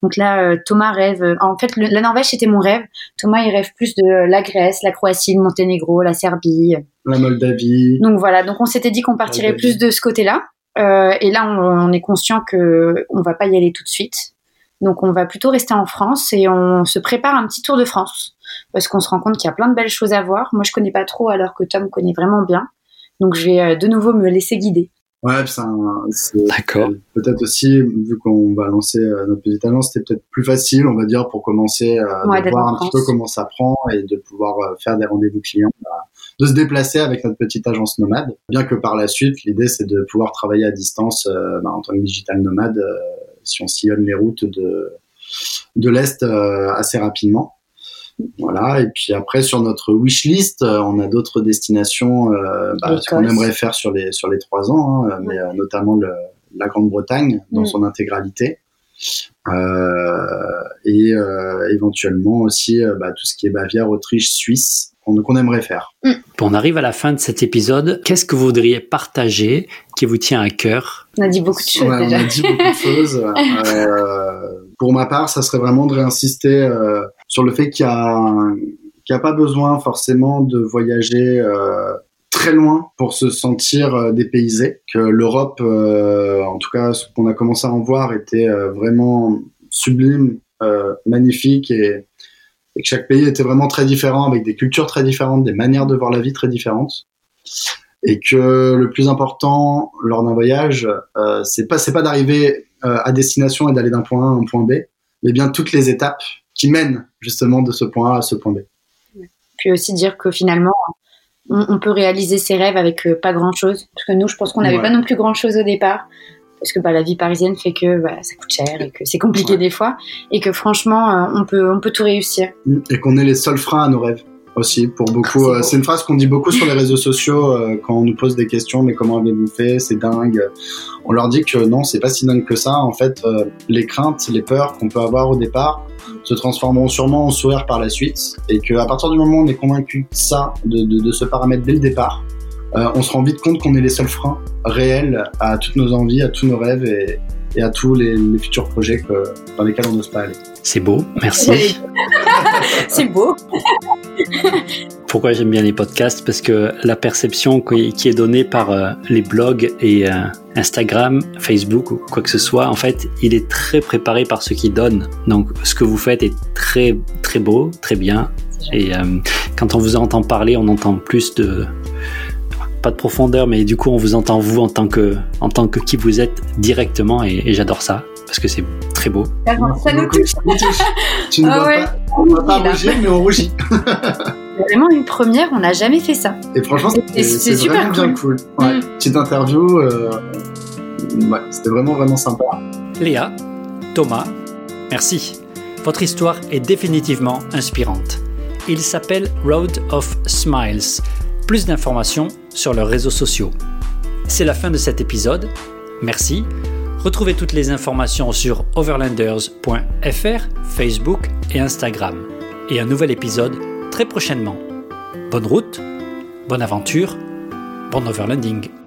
Donc là, Thomas rêve. En fait, la Norvège c'était mon rêve. Thomas, il rêve plus de la Grèce, la Croatie, le Monténégro, la Serbie, la Moldavie. Donc voilà. Donc on s'était dit qu'on partirait plus de ce côté-là. Euh, et là, on, on, est conscient que on va pas y aller tout de suite. Donc on va plutôt rester en France et on se prépare un petit tour de France parce qu'on se rend compte qu'il y a plein de belles choses à voir. Moi, je connais pas trop alors que Tom connaît vraiment bien. Donc je vais euh, de nouveau me laisser guider. Ouais, c'est D'accord. Peut-être aussi, vu qu'on va lancer euh, notre petite agence, c'était peut-être plus facile, on va dire, pour commencer à voir un petit peu comment ça prend et de pouvoir faire des rendez-vous clients. Bah, de se déplacer avec notre petite agence nomade. Bien que par la suite, l'idée c'est de pouvoir travailler à distance euh, bah, en tant que digital nomade euh, si on sillonne les routes de de l'est euh, assez rapidement. Voilà. Et puis après sur notre wish list, on a d'autres destinations bah, qu'on aimerait faire sur les sur les trois ans, hein, mais notamment le, la Grande-Bretagne dans mm. son intégralité. et éventuellement aussi bah, tout ce qui est Bavière, Autriche, Suisse qu'on aimerait faire. Mm. On arrive à la fin de cet épisode. Qu'est-ce que vous voudriez partager qui vous tient à cœur? On a dit beaucoup de choses déjà. On a dit beaucoup de choses. Euh, pour ma part, ça serait vraiment de réinsister euh, sur le fait qu'il n'y a, a pas besoin forcément de voyager euh, très loin pour se sentir dépaysé. Que l'Europe, en tout cas, ce qu'on a commencé à en voir, était vraiment sublime, magnifique et que chaque pays était vraiment très différent, avec des cultures très différentes, des manières de voir la vie très différentes, et que le plus important lors d'un voyage, euh, c'est pas c'est pas d'arriver euh, à destination et d'aller d'un point A à un point B, mais bien toutes les étapes qui mènent justement de ce point A à ce point B. Puis aussi dire que finalement, on, peut réaliser ses rêves avec euh, pas grand chose, parce que nous, je pense qu'on n'avait pas non plus grand chose au départ. Parce que bah, la vie parisienne fait que bah, ça coûte cher et que c'est compliqué des fois. Et que franchement euh, on peut on peut tout réussir. Et qu'on est les seuls freins à nos rêves aussi pour beaucoup euh, c'est une phrase qu'on dit beaucoup sur les réseaux sociaux euh, quand on nous pose des questions mais comment avez-vous fait? C'est dingue. On leur dit que non c'est pas si dingue que ça. En fait les craintes les peurs qu'on peut avoir au départ se transformeront sûrement en sourire par la suite. Et qu'à partir du moment où on est convaincu de ça de, de, de ce paramètre dès le départ euh, on se rend vite compte qu'on est les seuls freins réels à toutes nos envies, à tous nos rêves et, à tous les, futurs projets dans lesquels on n'ose pas aller. C'est beau, merci. C'est beau. Pourquoi j'aime bien les podcasts? Parce que la perception qui est donnée par euh, les blogs et euh, Instagram, Facebook ou quoi que ce soit, en fait, il est très préparé par ceux qui donnent. Donc, ce que vous faites est très très beau, très bien. Et quand on vous entend parler, on entend plus de pas de profondeur, mais du coup, on vous entend vous en tant que, en tant que qui vous êtes directement, et, j'adore ça parce que c'est très beau. Ça nous touche. Tu ne ah pas, on va pas rougir, mais on rougit. c'est vraiment une première, on n'a jamais fait ça. Et franchement, c'est super cool. bien cool. Ouais, mm. Petite interview, euh, ouais, c'était vraiment vraiment sympa. Léa, Thomas, merci. Votre histoire est définitivement inspirante. Il s'appelle Road of Smiles. Plus d'informations sur leurs réseaux sociaux. C'est la fin de cet épisode. Merci. Retrouvez toutes les informations sur overlanders.fr, Facebook et Instagram. Et un nouvel épisode très prochainement. Bonne route, bonne aventure, bon overlanding.